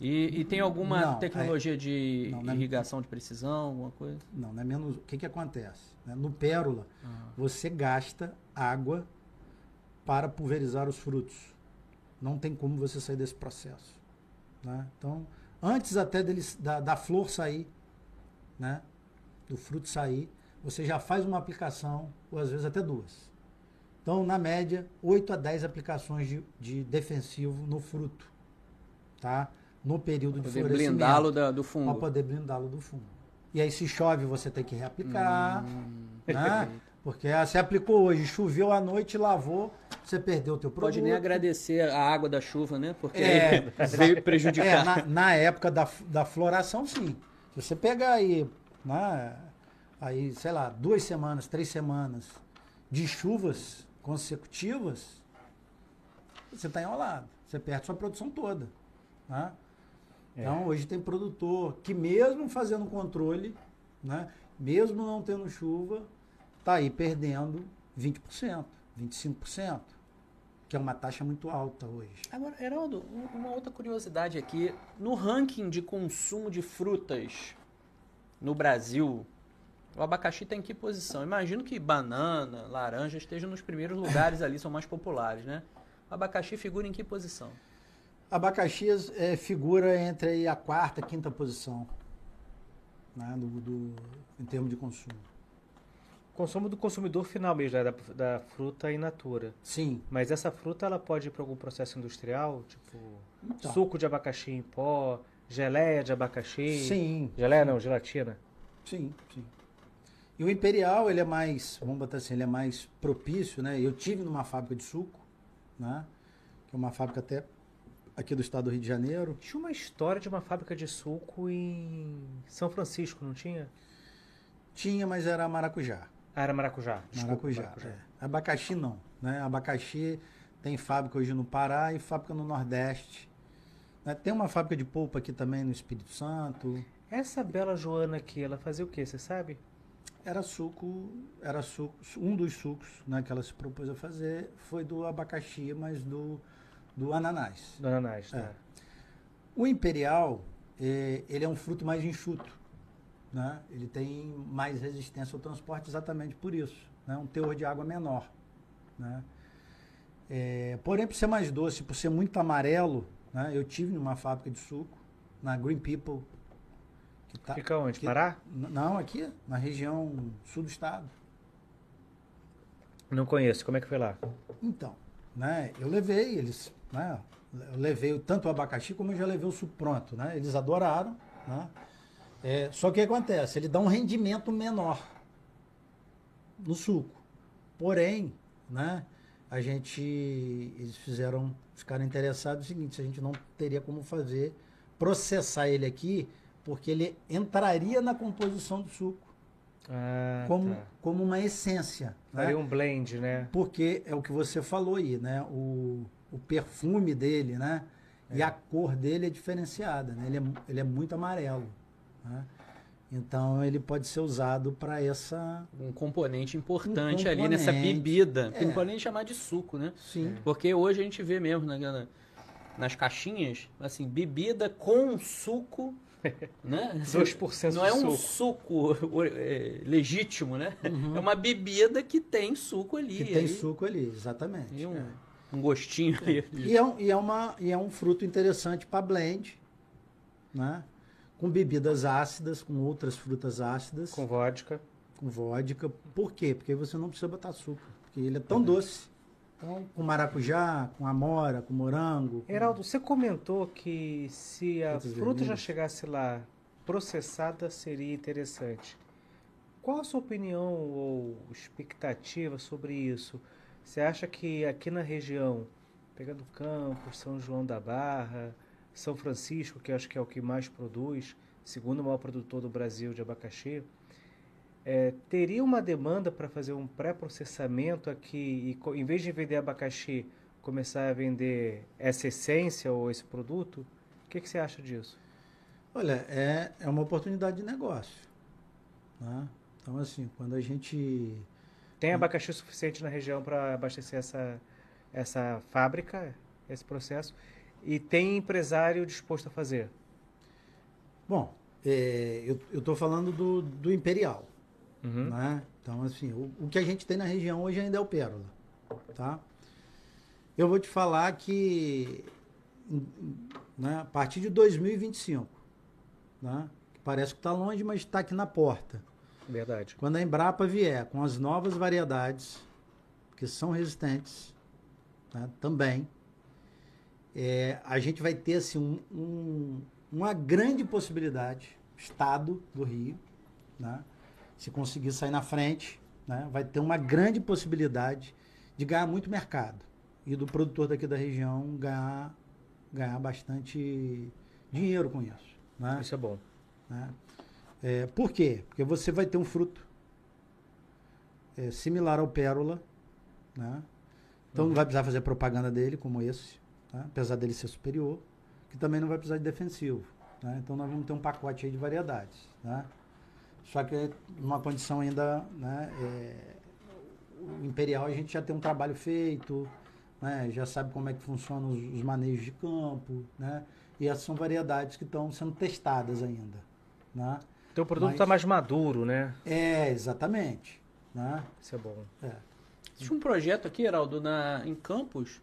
E, e tem alguma não, tecnologia é, de não, é irrigação é, de precisão, alguma coisa? Não, não é menos. O que, que acontece? Né? No pérola, ah. você gasta água para pulverizar os frutos. Não tem como você sair desse processo. Né? Então, antes até deles, da, da flor sair, né, do fruto sair, você já faz uma aplicação, ou às vezes até duas. Então, na média, 8 a 10 aplicações de, de defensivo no fruto, tá? No período de poder blindá-lo do fungo. Para poder blindá-lo do fungo. E aí, se chove, você tem que reaplicar, hum. né? Porque ah, você aplicou hoje, choveu à noite, lavou, você perdeu o teu produto. Pode nem agradecer a água da chuva, né? Porque é, veio prejudicar. É, na, na, época da, da floração, sim. Se você pegar aí, né, aí, sei lá, duas semanas, três semanas de chuvas consecutivas, você está enrolado. Você perde sua produção toda. Né? É. Então, hoje tem produtor que mesmo fazendo controle, né, mesmo não tendo chuva, está aí perdendo 20%, 25%, que é uma taxa muito alta hoje. Agora, Heraldo, uma outra curiosidade aqui. No ranking de consumo de frutas no Brasil, o abacaxi está em que posição? Imagino que banana, laranja estejam nos primeiros lugares ali, são mais populares, né? O abacaxi figura em que posição? Abacaxi é, figura entre a quarta e quinta posição né, do, do, em termos de consumo. Consumo do consumidor final mesmo, né, da, da fruta in natura. Sim. Mas essa fruta ela pode ir para algum processo industrial, tipo então. suco de abacaxi em pó, geleia de abacaxi. Sim. Geleia não, gelatina. Sim, sim. E o imperial, ele é mais, vamos botar assim, ele é mais propício, né? Eu tive numa fábrica de suco, né? Que é uma fábrica até aqui do estado do Rio de Janeiro. Tinha uma história de uma fábrica de suco em São Francisco, não tinha? Tinha, mas era maracujá. Ah, era maracujá. Desculpa, maracujá. maracujá. É. Abacaxi não. Né? Abacaxi tem fábrica hoje no Pará e fábrica no Nordeste. Né? Tem uma fábrica de polpa aqui também no Espírito Santo. Essa bela Joana aqui, ela fazia o que, você sabe? Era suco, era suco, um dos sucos né, que ela se propôs a fazer foi do abacaxi, mas do, do ananás. Do ananás, é. Tá. O imperial, é, ele é um fruto mais enxuto né, ele tem mais resistência ao transporte exatamente por isso, né, um teor de água menor. Né. É, porém, por ser mais doce, por ser muito amarelo, né, eu tive numa fábrica de suco, na Green People. Que tá, Fica onde? Que, Pará? Não, aqui, na região sul do estado. Não conheço, como é que foi lá? Então, né, eu levei eles, né, eu levei tanto o abacaxi como eu já levei o suco pronto, né, eles adoraram, né, é, só que o que acontece? Ele dá um rendimento menor no suco. Porém, né, a gente. Eles fizeram. Ficaram interessados no seguinte: se a gente não teria como fazer, processar ele aqui, porque ele entraria na composição do suco. Ah, como, tá. como uma essência. Né? Faria né? um blend, né? Porque é o que você falou aí, né? O, o perfume dele, né? É. E a cor dele é diferenciada, né? Ele é, ele é muito amarelo. Né? Então ele pode ser usado para essa. Um componente importante um componente, ali nessa bebida. É. Que não pode nem chamar de suco, né? Sim. Porque hoje a gente vê mesmo né, nas caixinhas, assim, bebida com suco. Né? 2% Não é um suco, suco é, legítimo, né? Uhum. É uma bebida que tem suco ali. Que tem suco ali, exatamente. E um, é. um gostinho é. ali. E é, um, e, é uma, e é um fruto interessante para blend, né? Com bebidas ácidas, com outras frutas ácidas. Com vodka. Com vodka. Por quê? Porque você não precisa botar açúcar, porque ele é tão uhum. doce. Então, com maracujá, com amora, com morango. Com... Heraldo, você comentou que se a fruta vermelhas. já chegasse lá processada seria interessante. Qual a sua opinião ou expectativa sobre isso? Você acha que aqui na região, pegando Campos, São João da Barra, são Francisco, que acho que é o que mais produz, segundo o maior produtor do Brasil de abacaxi, é, teria uma demanda para fazer um pré-processamento aqui e, em vez de vender abacaxi, começar a vender essa essência ou esse produto? O que, que você acha disso? Olha, é, é uma oportunidade de negócio. Né? Então, assim, quando a gente. Tem abacaxi suficiente na região para abastecer essa, essa fábrica, esse processo? E tem empresário disposto a fazer? Bom, é, eu estou falando do, do Imperial. Uhum. Né? Então, assim, o, o, que a gente tem na região hoje ainda é o Pérola. Tá? Eu vou te falar que né, a partir de 2025, né, parece que está longe, mas está aqui na porta. Verdade. Quando a Embrapa vier com as novas variedades, que são resistentes né, também, é, a gente vai ter assim, um, um, uma grande possibilidade, Estado do Rio, né, se conseguir sair na frente, né, vai ter uma grande possibilidade de ganhar muito mercado e do produtor daqui da região ganhar, ganhar bastante dinheiro com isso. Né? Isso é bom. Né? É, por quê? Porque você vai ter um fruto é, similar ao pérola, né? então Uhum. não vai precisar fazer propaganda dele como esse, tá? apesar dele ser superior, que também não vai precisar de defensivo. né? Então nós vamos ter um pacote aí de variedades. né? Só que numa condição ainda né, é, o Imperial a gente já tem um trabalho feito, né, já sabe como é que funcionam os, os manejos de campo, né, e essas são variedades que estão sendo testadas ainda. Né? Teu produto Mas- está mais maduro, né? É, exatamente. Né? Isso é bom. É. Existe um projeto aqui, Heraldo, na, em Campos,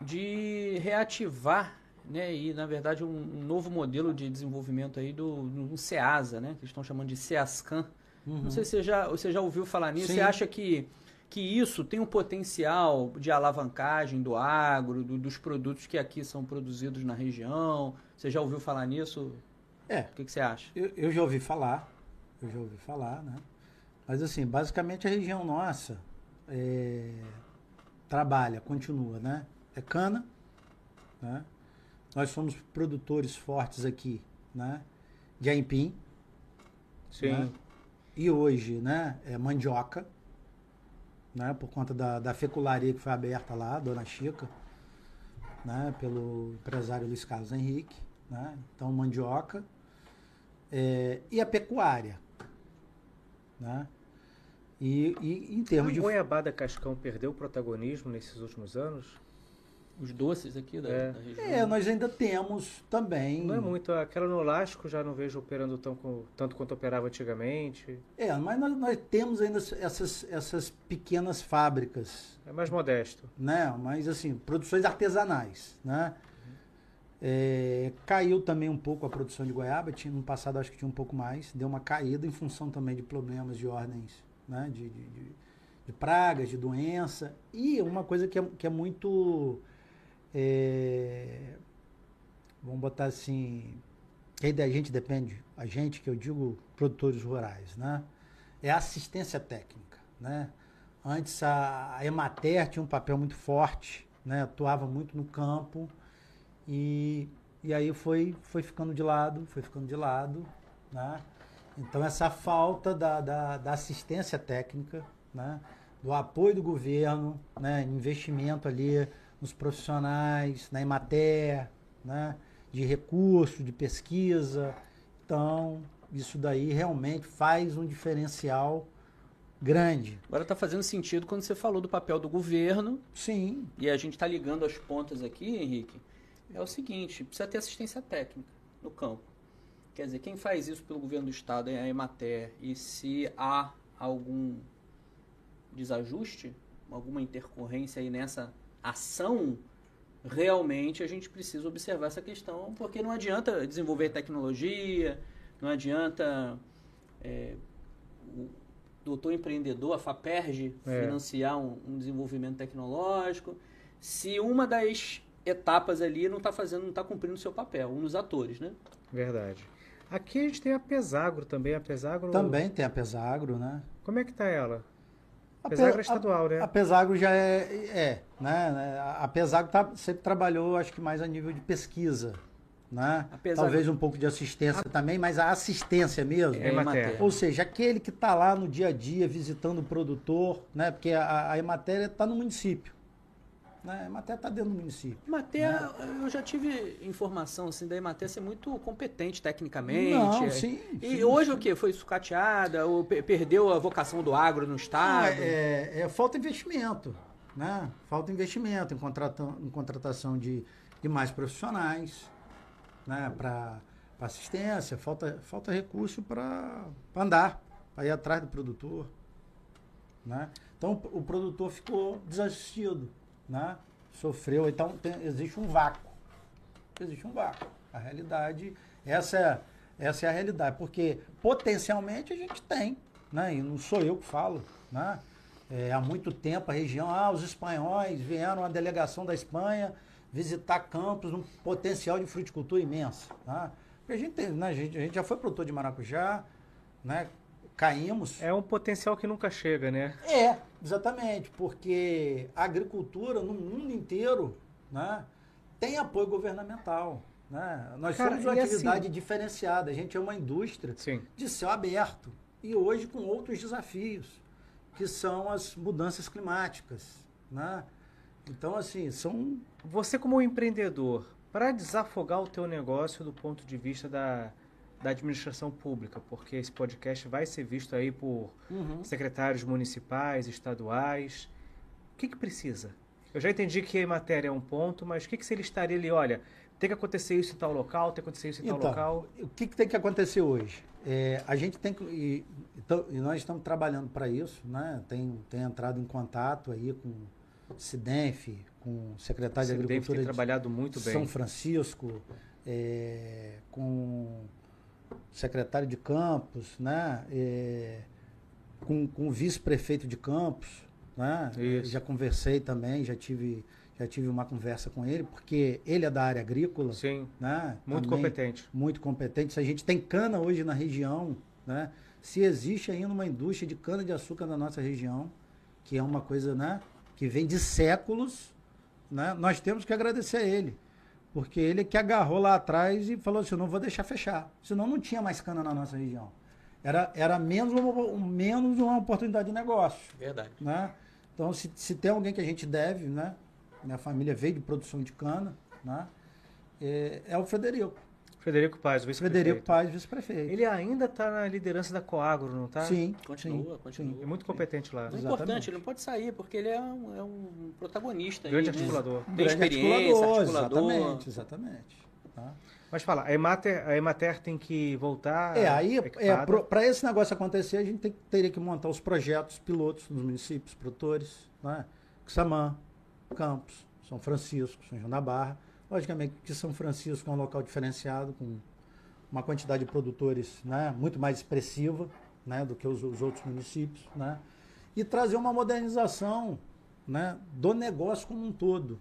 de reativar, né, e na verdade um, um novo modelo de desenvolvimento aí do, do SEASA, né, que eles estão chamando de SEASCAN. Não sei se você já, você já ouviu falar nisso. Sim. Você acha que, que isso tem um potencial de alavancagem do agro, do- dos produtos que aqui são produzidos na região? Você já ouviu falar nisso? É, O que, que você acha? eu, eu já ouvi falar, eu já ouvi falar, né? Mas assim, basicamente a região nossa é, trabalha, continua, né? É cana, né? Nós somos produtores fortes aqui, né? De aipim, Sim. Né? E hoje, né, é mandioca, né, por conta da, da fecularia que foi aberta lá, Dona Chica, né, pelo empresário Luiz Carlos Henrique, né, então mandioca, é, e a pecuária, né, e, e em termos A de... goiabada cascão perdeu protagonismo nesses últimos anos? Os doces aqui da, É. da região? É, nós ainda temos também... Não é muito. Aquela no elástico já não vejo operando tão com- tanto quanto operava antigamente. É, mas nós, nós temos ainda essas, essas pequenas fábricas, É mais modesto. né? Mas assim, produções artesanais, né? É, caiu também um pouco a produção de goiaba, tinha no passado acho que tinha um pouco mais, deu uma caída em função também de problemas de ordens, né? De, de, de- de pragas, de doença e uma coisa que é, que é muito, é, vamos botar assim, que aí da gente depende, a gente que eu digo produtores rurais, né? É assistência técnica, né? Antes a, a Emater tinha um papel muito forte, né? Atuava muito no campo e, e aí foi, foi ficando de lado, foi ficando de lado, né? Então essa falta da, da, da assistência técnica, né? Do apoio do governo, né? Investimento ali nos profissionais, na Emater, né? De recurso, de pesquisa. Então, isso daí realmente faz um diferencial grande. Agora está fazendo sentido quando você falou do papel do governo Sim, E a gente está ligando as pontas aqui, Henrique. É o seguinte: precisa ter assistência técnica no campo. Quer dizer, quem faz isso pelo governo do estado é a Emater. E se há algum desajuste, alguma intercorrência aí nessa ação, realmente a gente precisa observar essa questão, porque não adianta desenvolver tecnologia, não adianta é, o doutor empreendedor, a FAPERJ, É. financiar um, um desenvolvimento tecnológico, se uma das etapas ali não está fazendo, não está cumprindo o seu papel, um dos atores, né? Verdade. Aqui a gente tem a Pesagro também. A Pesagro. também tem a Pesagro, né? Como é que tá ela? A é estadual, né? A Pesagro já é, é né? A a Pesagro tá- sempre trabalhou, acho que mais a nível de pesquisa, né? A Pesagro- Talvez um pouco de assistência também, mas a assistência mesmo. É. Emater. Ou seja, aquele que está lá no dia a dia visitando o produtor, né? Porque a, a Emater está no município. Né? Emater está dentro do município. Emater, eu já tive informação assim, da Emater ser muito competente tecnicamente. Não, é. sim, E sim, hoje sim. o que? Foi sucateada? Ou pe- perdeu a vocação do agro no estado? é, é falta investimento, né? Falta investimento em, contrata- em contratação de, de mais profissionais, né? Para assistência, falta, falta recurso para andar, para ir atrás do produtor, né? Então o produtor ficou desassistido, né? Sofreu, então tem- existe um vácuo, existe um vácuo. A realidade, essa é, Essa é a realidade, porque potencialmente a gente tem, né? E não sou eu que falo, né? É, há muito tempo a região, ah, os espanhóis vieram uma delegação da Espanha visitar campos, um potencial de fruticultura imenso, tá? Porque a gente, né, a gente, a gente já foi produtor de maracujá, né? Caímos. É um potencial que nunca chega, né? É, exatamente, porque a agricultura no mundo inteiro, né, tem apoio governamental. Né? Nós Cara, somos uma atividade assim... diferenciada, a gente é uma indústria Sim. de céu aberto e hoje com outros desafios, que são as mudanças climáticas. Né? Então, assim, são. Você, como empreendedor, para desafogar o teu negócio do ponto de vista da, da administração pública, porque esse podcast vai ser visto aí por uhum. secretários municipais, estaduais. O que, que precisa? Eu já entendi que a matéria é um ponto, mas o que, que se ele estaria ali, olha, tem que acontecer isso em tal local, tem que acontecer isso em então, tal local? O que, que tem que acontecer hoje? É, a gente tem que. E, então, e nós estamos trabalhando para isso, né? Tem, tem entrado em contato aí com o SIDENF, com o secretário de Agricultura tem trabalhado muito bem. São Francisco, é, com o secretário de Campos, né? Com, com o vice-prefeito de Campos, né? Já conversei também, já tive já tive uma conversa com ele, porque ele é da área agrícola. Sim. Né? Muito Também, competente. Muito competente. Se a gente tem cana hoje na região, né? se existe ainda uma indústria de cana-de-açúcar na nossa região, que é uma coisa né? que vem de séculos, né? nós temos que agradecer a ele. Porque ele é que agarrou lá atrás e falou assim, não vou deixar fechar. Senão não tinha mais cana na nossa região. Era, era menos, uma, menos uma oportunidade de negócio. Verdade. Né? Então, se, se tem alguém que a gente deve, né? minha família veio de produção de cana, né? É, é o Frederico. Frederico Paz, vice-prefeito. Frederico Paz, vice-prefeito. Ele ainda está na liderança da Coagro, não está? Sim. Continua, sim, continua. Sim. É muito competente lá. É importante, ele não pode sair, porque ele é um, é um protagonista. Grande aí, articulador. Tem Grande experiência, articulador. Exatamente, exatamente. Tá? Mas fala, a Emater, a Emater tem que voltar. É, aí, é, para esse negócio acontecer, a gente tem, teria que montar os projetos pilotos nos municípios, produtores, né? Xamã, Campos, São Francisco, São João da Barra. Logicamente que São Francisco é um local diferenciado, com uma quantidade de produtores né, muito mais expressiva né, do que os, os outros municípios. Né? E trazer uma modernização né, do negócio como um todo.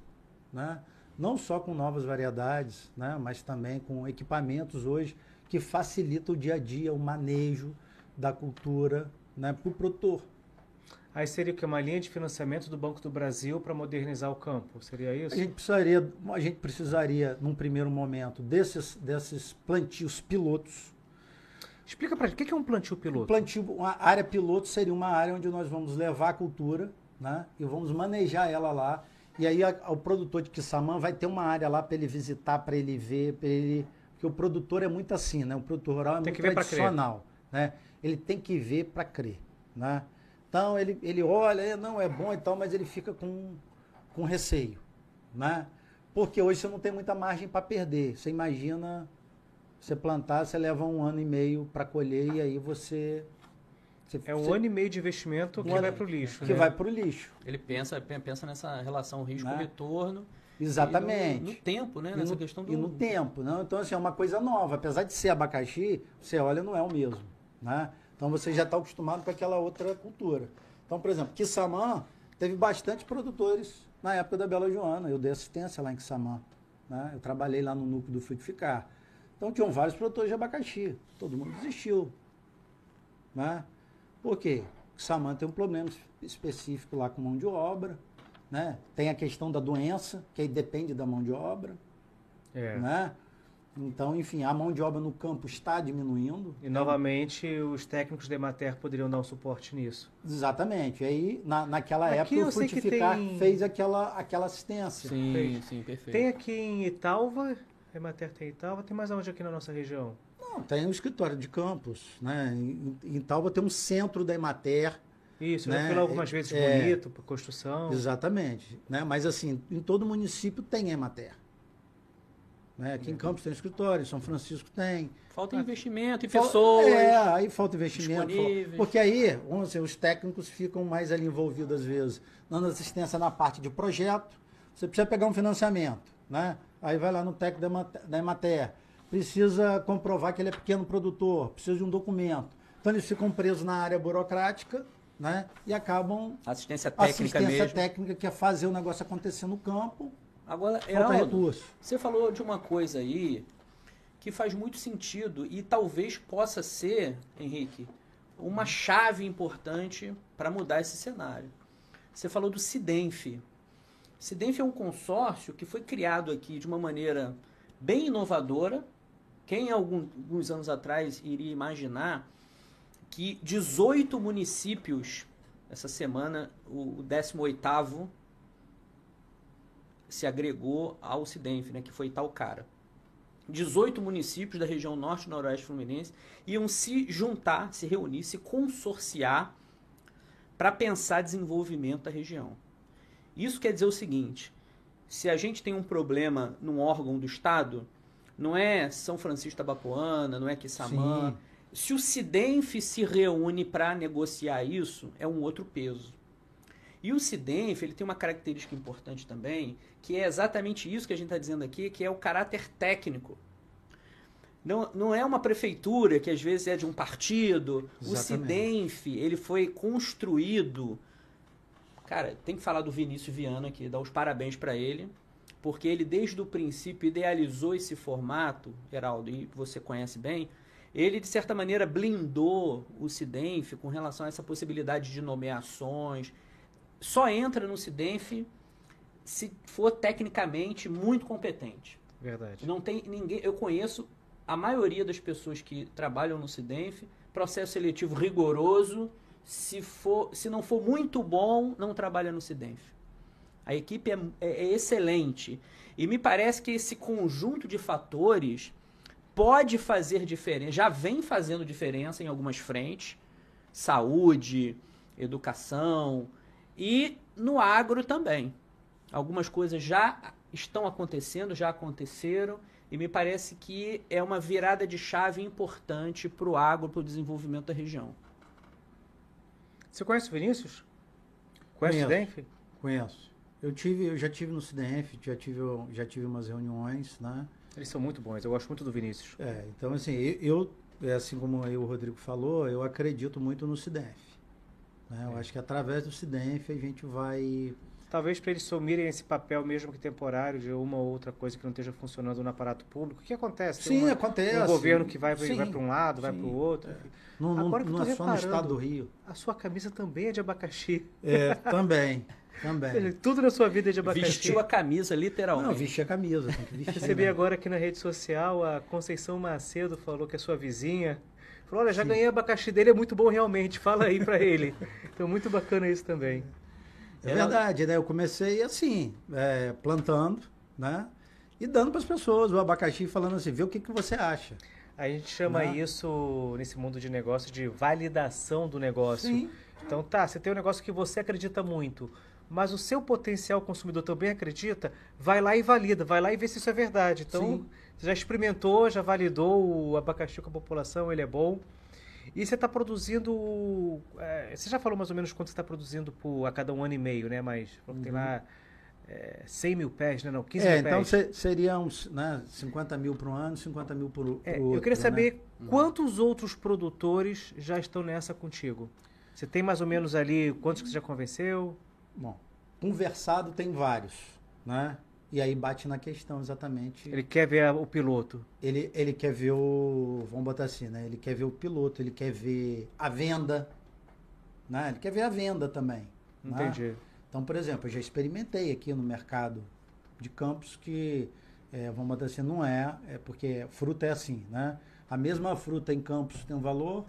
Né? não só com novas variedades, né, mas também com equipamentos hoje que facilitam o dia a dia, o manejo da cultura né, para o produtor. Aí seria que uma linha de financiamento do Banco do Brasil para modernizar o campo, seria isso? A gente precisaria, a gente precisaria num primeiro momento desses desses plantios pilotos. Explica para gente, o que é um plantio piloto? Um plantio, uma área piloto seria uma área onde nós vamos levar a cultura, né, e vamos manejar ela lá e aí a, o produtor de Kissamã vai ter uma área lá para ele visitar, para ele ver, para ele. Porque o produtor é muito assim, né? O produtor rural é tem muito tradicional. Né? Ele tem que ver para crer. Né? Então ele, ele olha, é, não, é bom e tal, mas ele fica com, com receio. Né? Porque hoje você não tem muita margem para perder. Você imagina você plantar, você leva um ano e meio para colher e aí você você, é um você, ano e meio de investimento que vai para o lixo. Que né? vai para o lixo. Ele pensa, pensa nessa relação risco-retorno. Exatamente. No, no, tempo, né? Nessa no, questão do. E no tempo. Não? Então, assim, é uma coisa nova. Apesar de ser abacaxi, você olha, não é o mesmo. Né? Então você já está acostumado com aquela outra cultura. Então, por exemplo, Kissamã teve bastante produtores na época da Bela Joana. Eu dei assistência lá em Kissamã. Né? Eu trabalhei lá no núcleo do Frutificar. Então tinham vários produtores de abacaxi. Todo mundo desistiu. Né? Por quê? Saman tem um problema específico lá com mão de obra, né? Tem a questão da doença, que aí depende da mão de obra, é. né? Então, enfim, a mão de obra no campo está diminuindo. E novamente os técnicos da Emater poderiam dar um suporte nisso. Exatamente. E aí, na, naquela aqui época, o Frutificar tem... fez aquela, aquela assistência. Sim, fez. sim, perfeito. Tem aqui em Italva, a Emater tem Italva, tem mais aonde aqui na nossa região? Não, tem um escritório de campos, né? Em, em Talba tem um centro da Emater. Isso, né? já fui algumas vezes é, bonito, para construção. Exatamente. Né? Mas assim, em todo município tem Emater. Né? Aqui em. Campos tem escritório, São Francisco tem. Falta investimento e pessoas. É, aí falta investimento. Porque aí, vamos dizer, os técnicos ficam mais ali envolvidos às vezes, dando assistência na parte de projeto. Você precisa pegar um financiamento, né? Aí vai lá no técnico da Emater precisa comprovar que ele é pequeno produtor, precisa de um documento. Então eles ficam presos na área burocrática, né? E acabam assistência técnica assistência mesmo. técnica que é fazer o negócio acontecer no campo. Agora, Falta Heraldo, recurso. você falou de uma coisa aí que faz muito sentido e talvez possa ser, Henrique, uma chave importante para mudar esse cenário. Você falou do Sidenf. Sidenf é um consórcio que foi criado aqui de uma maneira bem inovadora. Quem alguns anos atrás iria imaginar que 18 municípios, essa semana, o 18º se agregou ao Sidenf, né, que foi Itaocara. 18 municípios da região norte e noroeste fluminense iam se juntar, se reunir, se consorciar para pensar desenvolvimento da região. Isso quer dizer o seguinte: se a gente tem um problema num órgão do Estado, não é São Francisco da Bapuana, não é Quissamã. Sim. Se o Sidenf se reúne para negociar isso, é um outro peso. E o Sidenf, ele tem uma característica importante também, que é exatamente isso que a gente está dizendo aqui, que é o caráter técnico. Não, não é uma prefeitura que às vezes é de um partido. O Exatamente. Sidenf, ele foi construído. Cara, tem que falar do Vinícius Viana aqui, dar os parabéns para ele, porque ele desde o princípio idealizou esse formato, Geraldo, e você conhece bem. Ele, de certa maneira, blindou o Sidenf com relação a essa possibilidade de nomeações. Só entra no Sidenf se for tecnicamente muito competente. Verdade. Não tem ninguém. Eu conheço a maioria das pessoas que trabalham no Sidenf, processo seletivo rigoroso. Se, for, se não for muito bom, não trabalha no Sidenf. A equipe é, é- é excelente. E me parece que esse conjunto de fatores pode fazer diferença, já vem fazendo diferença em algumas frentes, saúde, educação e no agro também. Algumas coisas já estão acontecendo, já aconteceram, e me parece que é uma virada de chave importante para o agro, para o desenvolvimento da região. Você conhece o Vinícius? Conhece o Conheço. Denf? Conheço. Eu tive, eu já tive no CDF, já tive, já tive umas reuniões, né? Eles são muito bons, eu gosto muito do Vinícius. É, então assim, eu, eu- é assim como aí o Rodrigo falou, eu acredito muito no CIDEF. Né? Eu acho que através do CIDEF a gente vai. Talvez para eles sumirem esse papel, mesmo que temporário, de uma ou outra coisa que não esteja funcionando no aparato público. O que acontece? Tem Sim, uma- acontece. um governo que vai, vai para um lado, vai sim. para o outro. enfim. Não, não, Agora que eu não tô é só no reparando. estado do Rio. A sua camisa também é de abacaxi. É, também. Seja, Também. Tudo na sua vida é de abacaxi. Vestiu a camisa, Não, literalmente. vestir a camisa, tem que vestir. Recebi né? agora aqui na rede social a Conceição Macedo falou que é sua vizinha. Falou, olha, já ganhei abacaxi dele, é muito bom realmente. Fala aí pra ele. Então, muito bacana isso também. É verdade, né? Eu comecei assim, é, plantando, né? E dando para as pessoas o abacaxi, falando assim, vê o que, que você acha. A gente chama Né? isso, nesse mundo de negócio, de validação do negócio. Sim. Então, tá, você tem um negócio que você acredita muito, mas o seu potencial consumidor também acredita, vai lá e valida, vai lá e vê se isso é verdade. Então, Sim. você já experimentou, já validou o abacaxi com a população, ele é bom. E você está produzindo. é, você já falou mais ou menos quanto você está produzindo por, a cada um ano e meio, né? Mas que tem lá é, 100 mil pés, né? Não, 15 Uhum. É, mil então pés. se- seria uns né, 50 mil para um ano, 50 mil por, por É, outro. eu queria né? saber quantos outros produtores já estão nessa contigo. Você tem mais ou menos ali quantos que você já convenceu? Bom, conversado tem vários, né? E aí bate na questão exatamente. Ele quer ver o piloto. Ele, ele quer ver o. Vamos botar assim, né? Ele quer ver o piloto, ele quer ver a venda. Né? Ele quer ver a venda também. né? Entendi. Então, por exemplo, eu já experimentei aqui no mercado de campos que, é, vamos botar assim, não é, é porque fruta é assim, né? A mesma fruta em Campos tem um valor,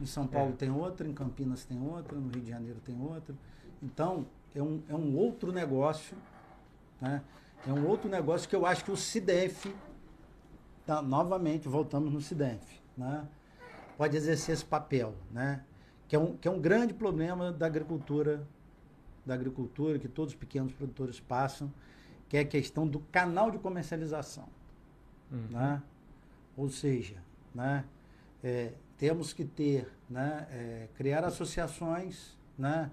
em São Paulo É. tem outra, em Campinas tem outra, no Rio de Janeiro tem outra. Então, é um, é um outro negócio, né? É um outro negócio que eu acho que o CIDEF, tá, novamente, voltamos no CIDEF, né? Pode exercer esse papel, né? Que é um, que é um grande problema da agricultura da agricultura que todos os pequenos produtores passam, que é a questão do canal de comercialização. Uhum. Né? Ou seja, né, é, temos que ter, né, é, criar associações né,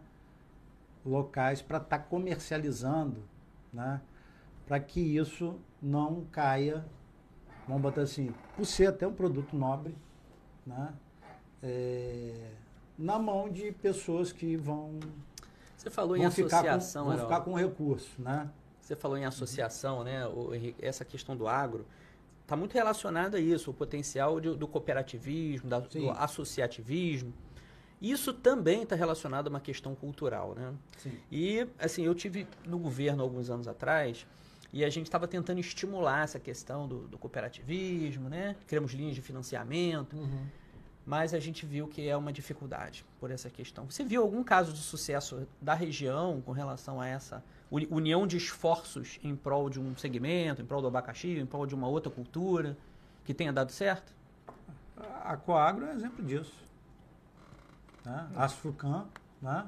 locais para estar comercializando, né, para que isso não caia vamos botar assim, por ser até um produto nobre, né? É, na mão de pessoas que vão, Você falou em vão, ficar, associação, com, vão ficar com recurso, né? Você falou em associação, né? O essa questão do agro está muito relacionada a isso, o potencial de- do cooperativismo, da- do associativismo. Isso também está relacionado a uma questão cultural, né? Sim. E, assim, eu tive no governo alguns anos atrás e a gente estava tentando estimular essa questão do, do cooperativismo, né? Criamos linhas de financiamento, mas a gente viu que é uma dificuldade por essa questão. Você viu algum caso de sucesso da região com relação a essa uni- união de esforços em prol de um segmento, em prol do abacaxi, em prol de uma outra cultura, que tenha dado certo? A Coagro é exemplo disso. Né? A Asfrucan, né?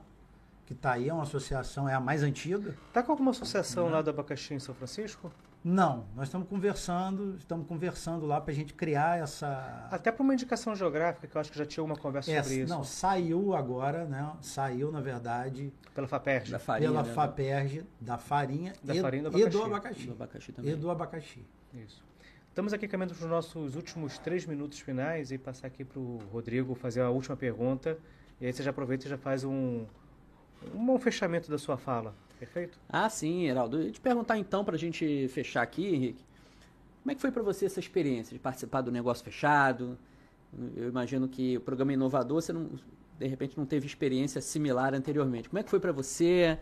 que está aí, é uma associação, é a mais antiga. Tá com alguma associação lá do abacaxi em São Francisco? Não, nós estamos conversando, estamos conversando lá para a gente criar essa. Até para uma indicação geográfica, que eu acho que já tinha uma conversa essa sobre isso. não, saiu agora, né? Saiu, na verdade, Pela FAPERJ. Da farinha, pela né? FAPERJ, da farinha, Da e, farinha do e abacaxi. do abacaxi. Do abacaxi também. E do abacaxi. Isso. Estamos aqui caminhando para os nossos últimos três minutos finais e passar aqui para o Rodrigo fazer a última pergunta. E aí você já aproveita e já faz um, um bom fechamento da sua fala. Perfeito? Ah, sim, Heraldo. Eu te perguntar então, para a gente fechar aqui, Henrique, como é que foi para você essa experiência de participar do negócio fechado? Eu imagino que o programa inovador você não, de repente não teve experiência similar anteriormente. Como é que foi para você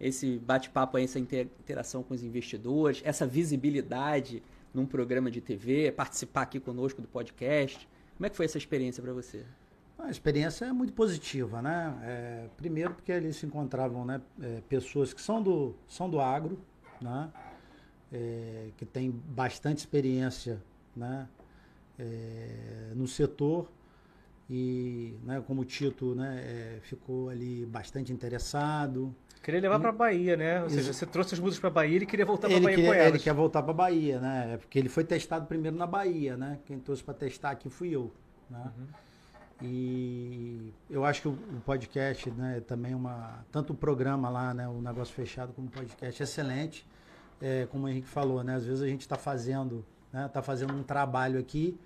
esse bate-papo aí, essa inter- interação com os investidores, essa visibilidade num programa de TV, participar aqui conosco do podcast? Como é que foi essa experiência para você? A experiência é muito positiva, né? É, primeiro porque ali se encontravam né, é, pessoas que são do, são do agro, né? É, que têm bastante experiência né? É, no setor e, né, como o Tito né, é, ficou ali bastante interessado. Queria levar para Bahia, né? Ou Isso. seja, você trouxe as músicas para Bahia e queria voltar para Ele, Bahia queria- com elas. ele quer voltar para Bahia, né? É Porque ele foi testado primeiro na Bahia, né? Quem trouxe para testar aqui fui eu, né? E eu acho que o, podcast, né, também é uma tanto o programa lá, né, o negócio fechado como o podcast é excelente. É, como o Henrique falou, né? Às vezes a gente está fazendo, né, tá fazendo um trabalho aqui,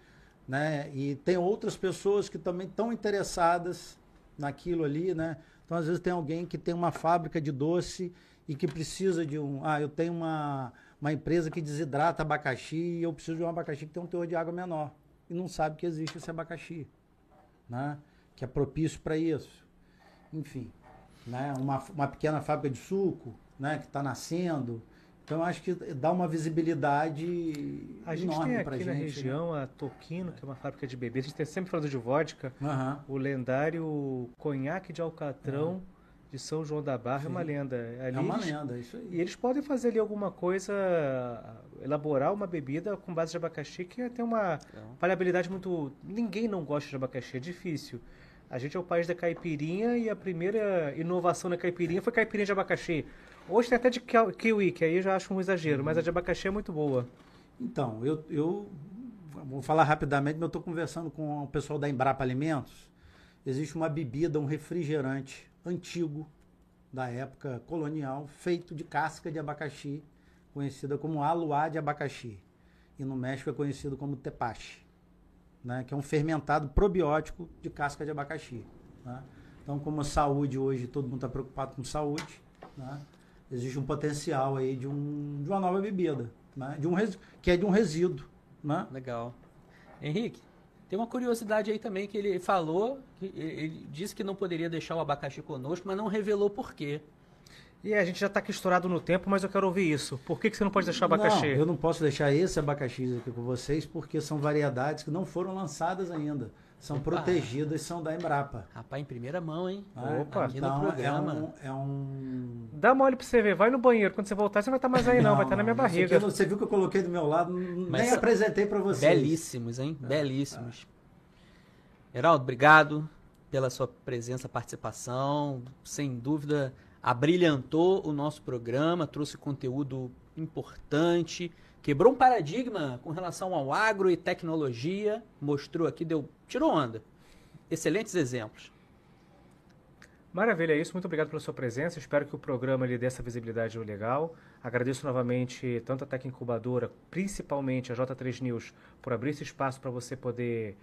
né? E tem outras pessoas que também estão interessadas naquilo ali, né? Então às vezes tem alguém que tem uma fábrica de doce e que precisa de um, ah, eu tenho uma uma empresa que desidrata abacaxi e eu preciso de um abacaxi que tem um teor de água menor e não sabe que existe esse abacaxi né? que é propício para isso. Enfim, né? uma, uma pequena fábrica de suco né? que está nascendo. Então, acho que dá uma visibilidade A gente enorme tem aqui gente. na né? região a Toquino, que é uma fábrica de bebês. A gente tem sempre falando de vodka. Aham. O lendário conhaque de Alcatrão de São João da Barra é uma Sim. lenda. Ali É uma eles- lenda, isso E aí. eles podem fazer ali alguma coisa, elaborar uma bebida com base de abacaxi que tem uma Então, variabilidade muito. Ninguém não gosta de abacaxi, é difícil. A gente é o país da caipirinha e a primeira inovação na caipirinha foi caipirinha de abacaxi. Hoje tem até de ki- kiwi, que aí eu já acho um exagero, mas a de abacaxi é muito boa. Então, eu, eu vou falar rapidamente, mas eu estou conversando com o pessoal da Embrapa Alimentos. Existe uma bebida, um refrigerante antigo, da época colonial, feito de casca de abacaxi, conhecida como aluá de abacaxi. E no México é conhecido como tepache, né? que é um fermentado probiótico de casca de abacaxi. né? Então, como a saúde hoje, todo mundo está preocupado com saúde, né? existe um potencial aí de, um, de uma nova bebida, né? de um que é de um resíduo. Né? Legal. Henrique, tem uma curiosidade aí também que ele falou, que ele disse que não poderia deixar o abacaxi conosco, mas não revelou por quê. E a gente já está aqui estourado no tempo, mas eu quero ouvir isso. Por que, que você não pode deixar abacaxi? Não, eu não posso deixar esse abacaxi aqui com vocês porque são variedades que não foram lançadas ainda. São Opa. protegidas, são da Embrapa. Rapaz, em primeira mão, hein? né? Opa. Aqui no então, programa. É um, é um... Dá mole pra você ver, vai no banheiro. Quando você voltar, você vai estar mais aí, não, vai estar na minha aqui barriga. não- Você viu que eu coloquei do meu lado, Mas nem são apresentei para vocês. Belíssimos, hein? Belíssimos. Heraldo, obrigado pela sua presença, participação. Sem dúvida, abrilhantou o nosso programa, trouxe conteúdo importante, quebrou um paradigma com relação ao agro e tecnologia, mostrou aqui, deu, tirou onda. Excelentes exemplos. Maravilha, é isso. Muito obrigado pela sua presença. Espero que o programa lhe dê essa visibilidade legal. Agradeço novamente tanto a Tec Incubadora, principalmente a J3 News, por abrir esse espaço para você poder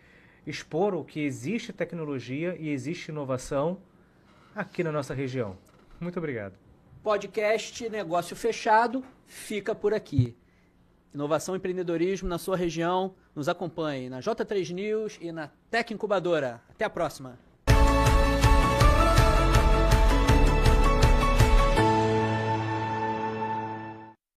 expor o que existe tecnologia e existe inovação aqui na nossa região. Muito obrigado. Podcast Negócio Fechado fica por aqui. Inovação e empreendedorismo na sua região. Nos acompanhe na J3 News e na Tec Incubadora. Até a próxima.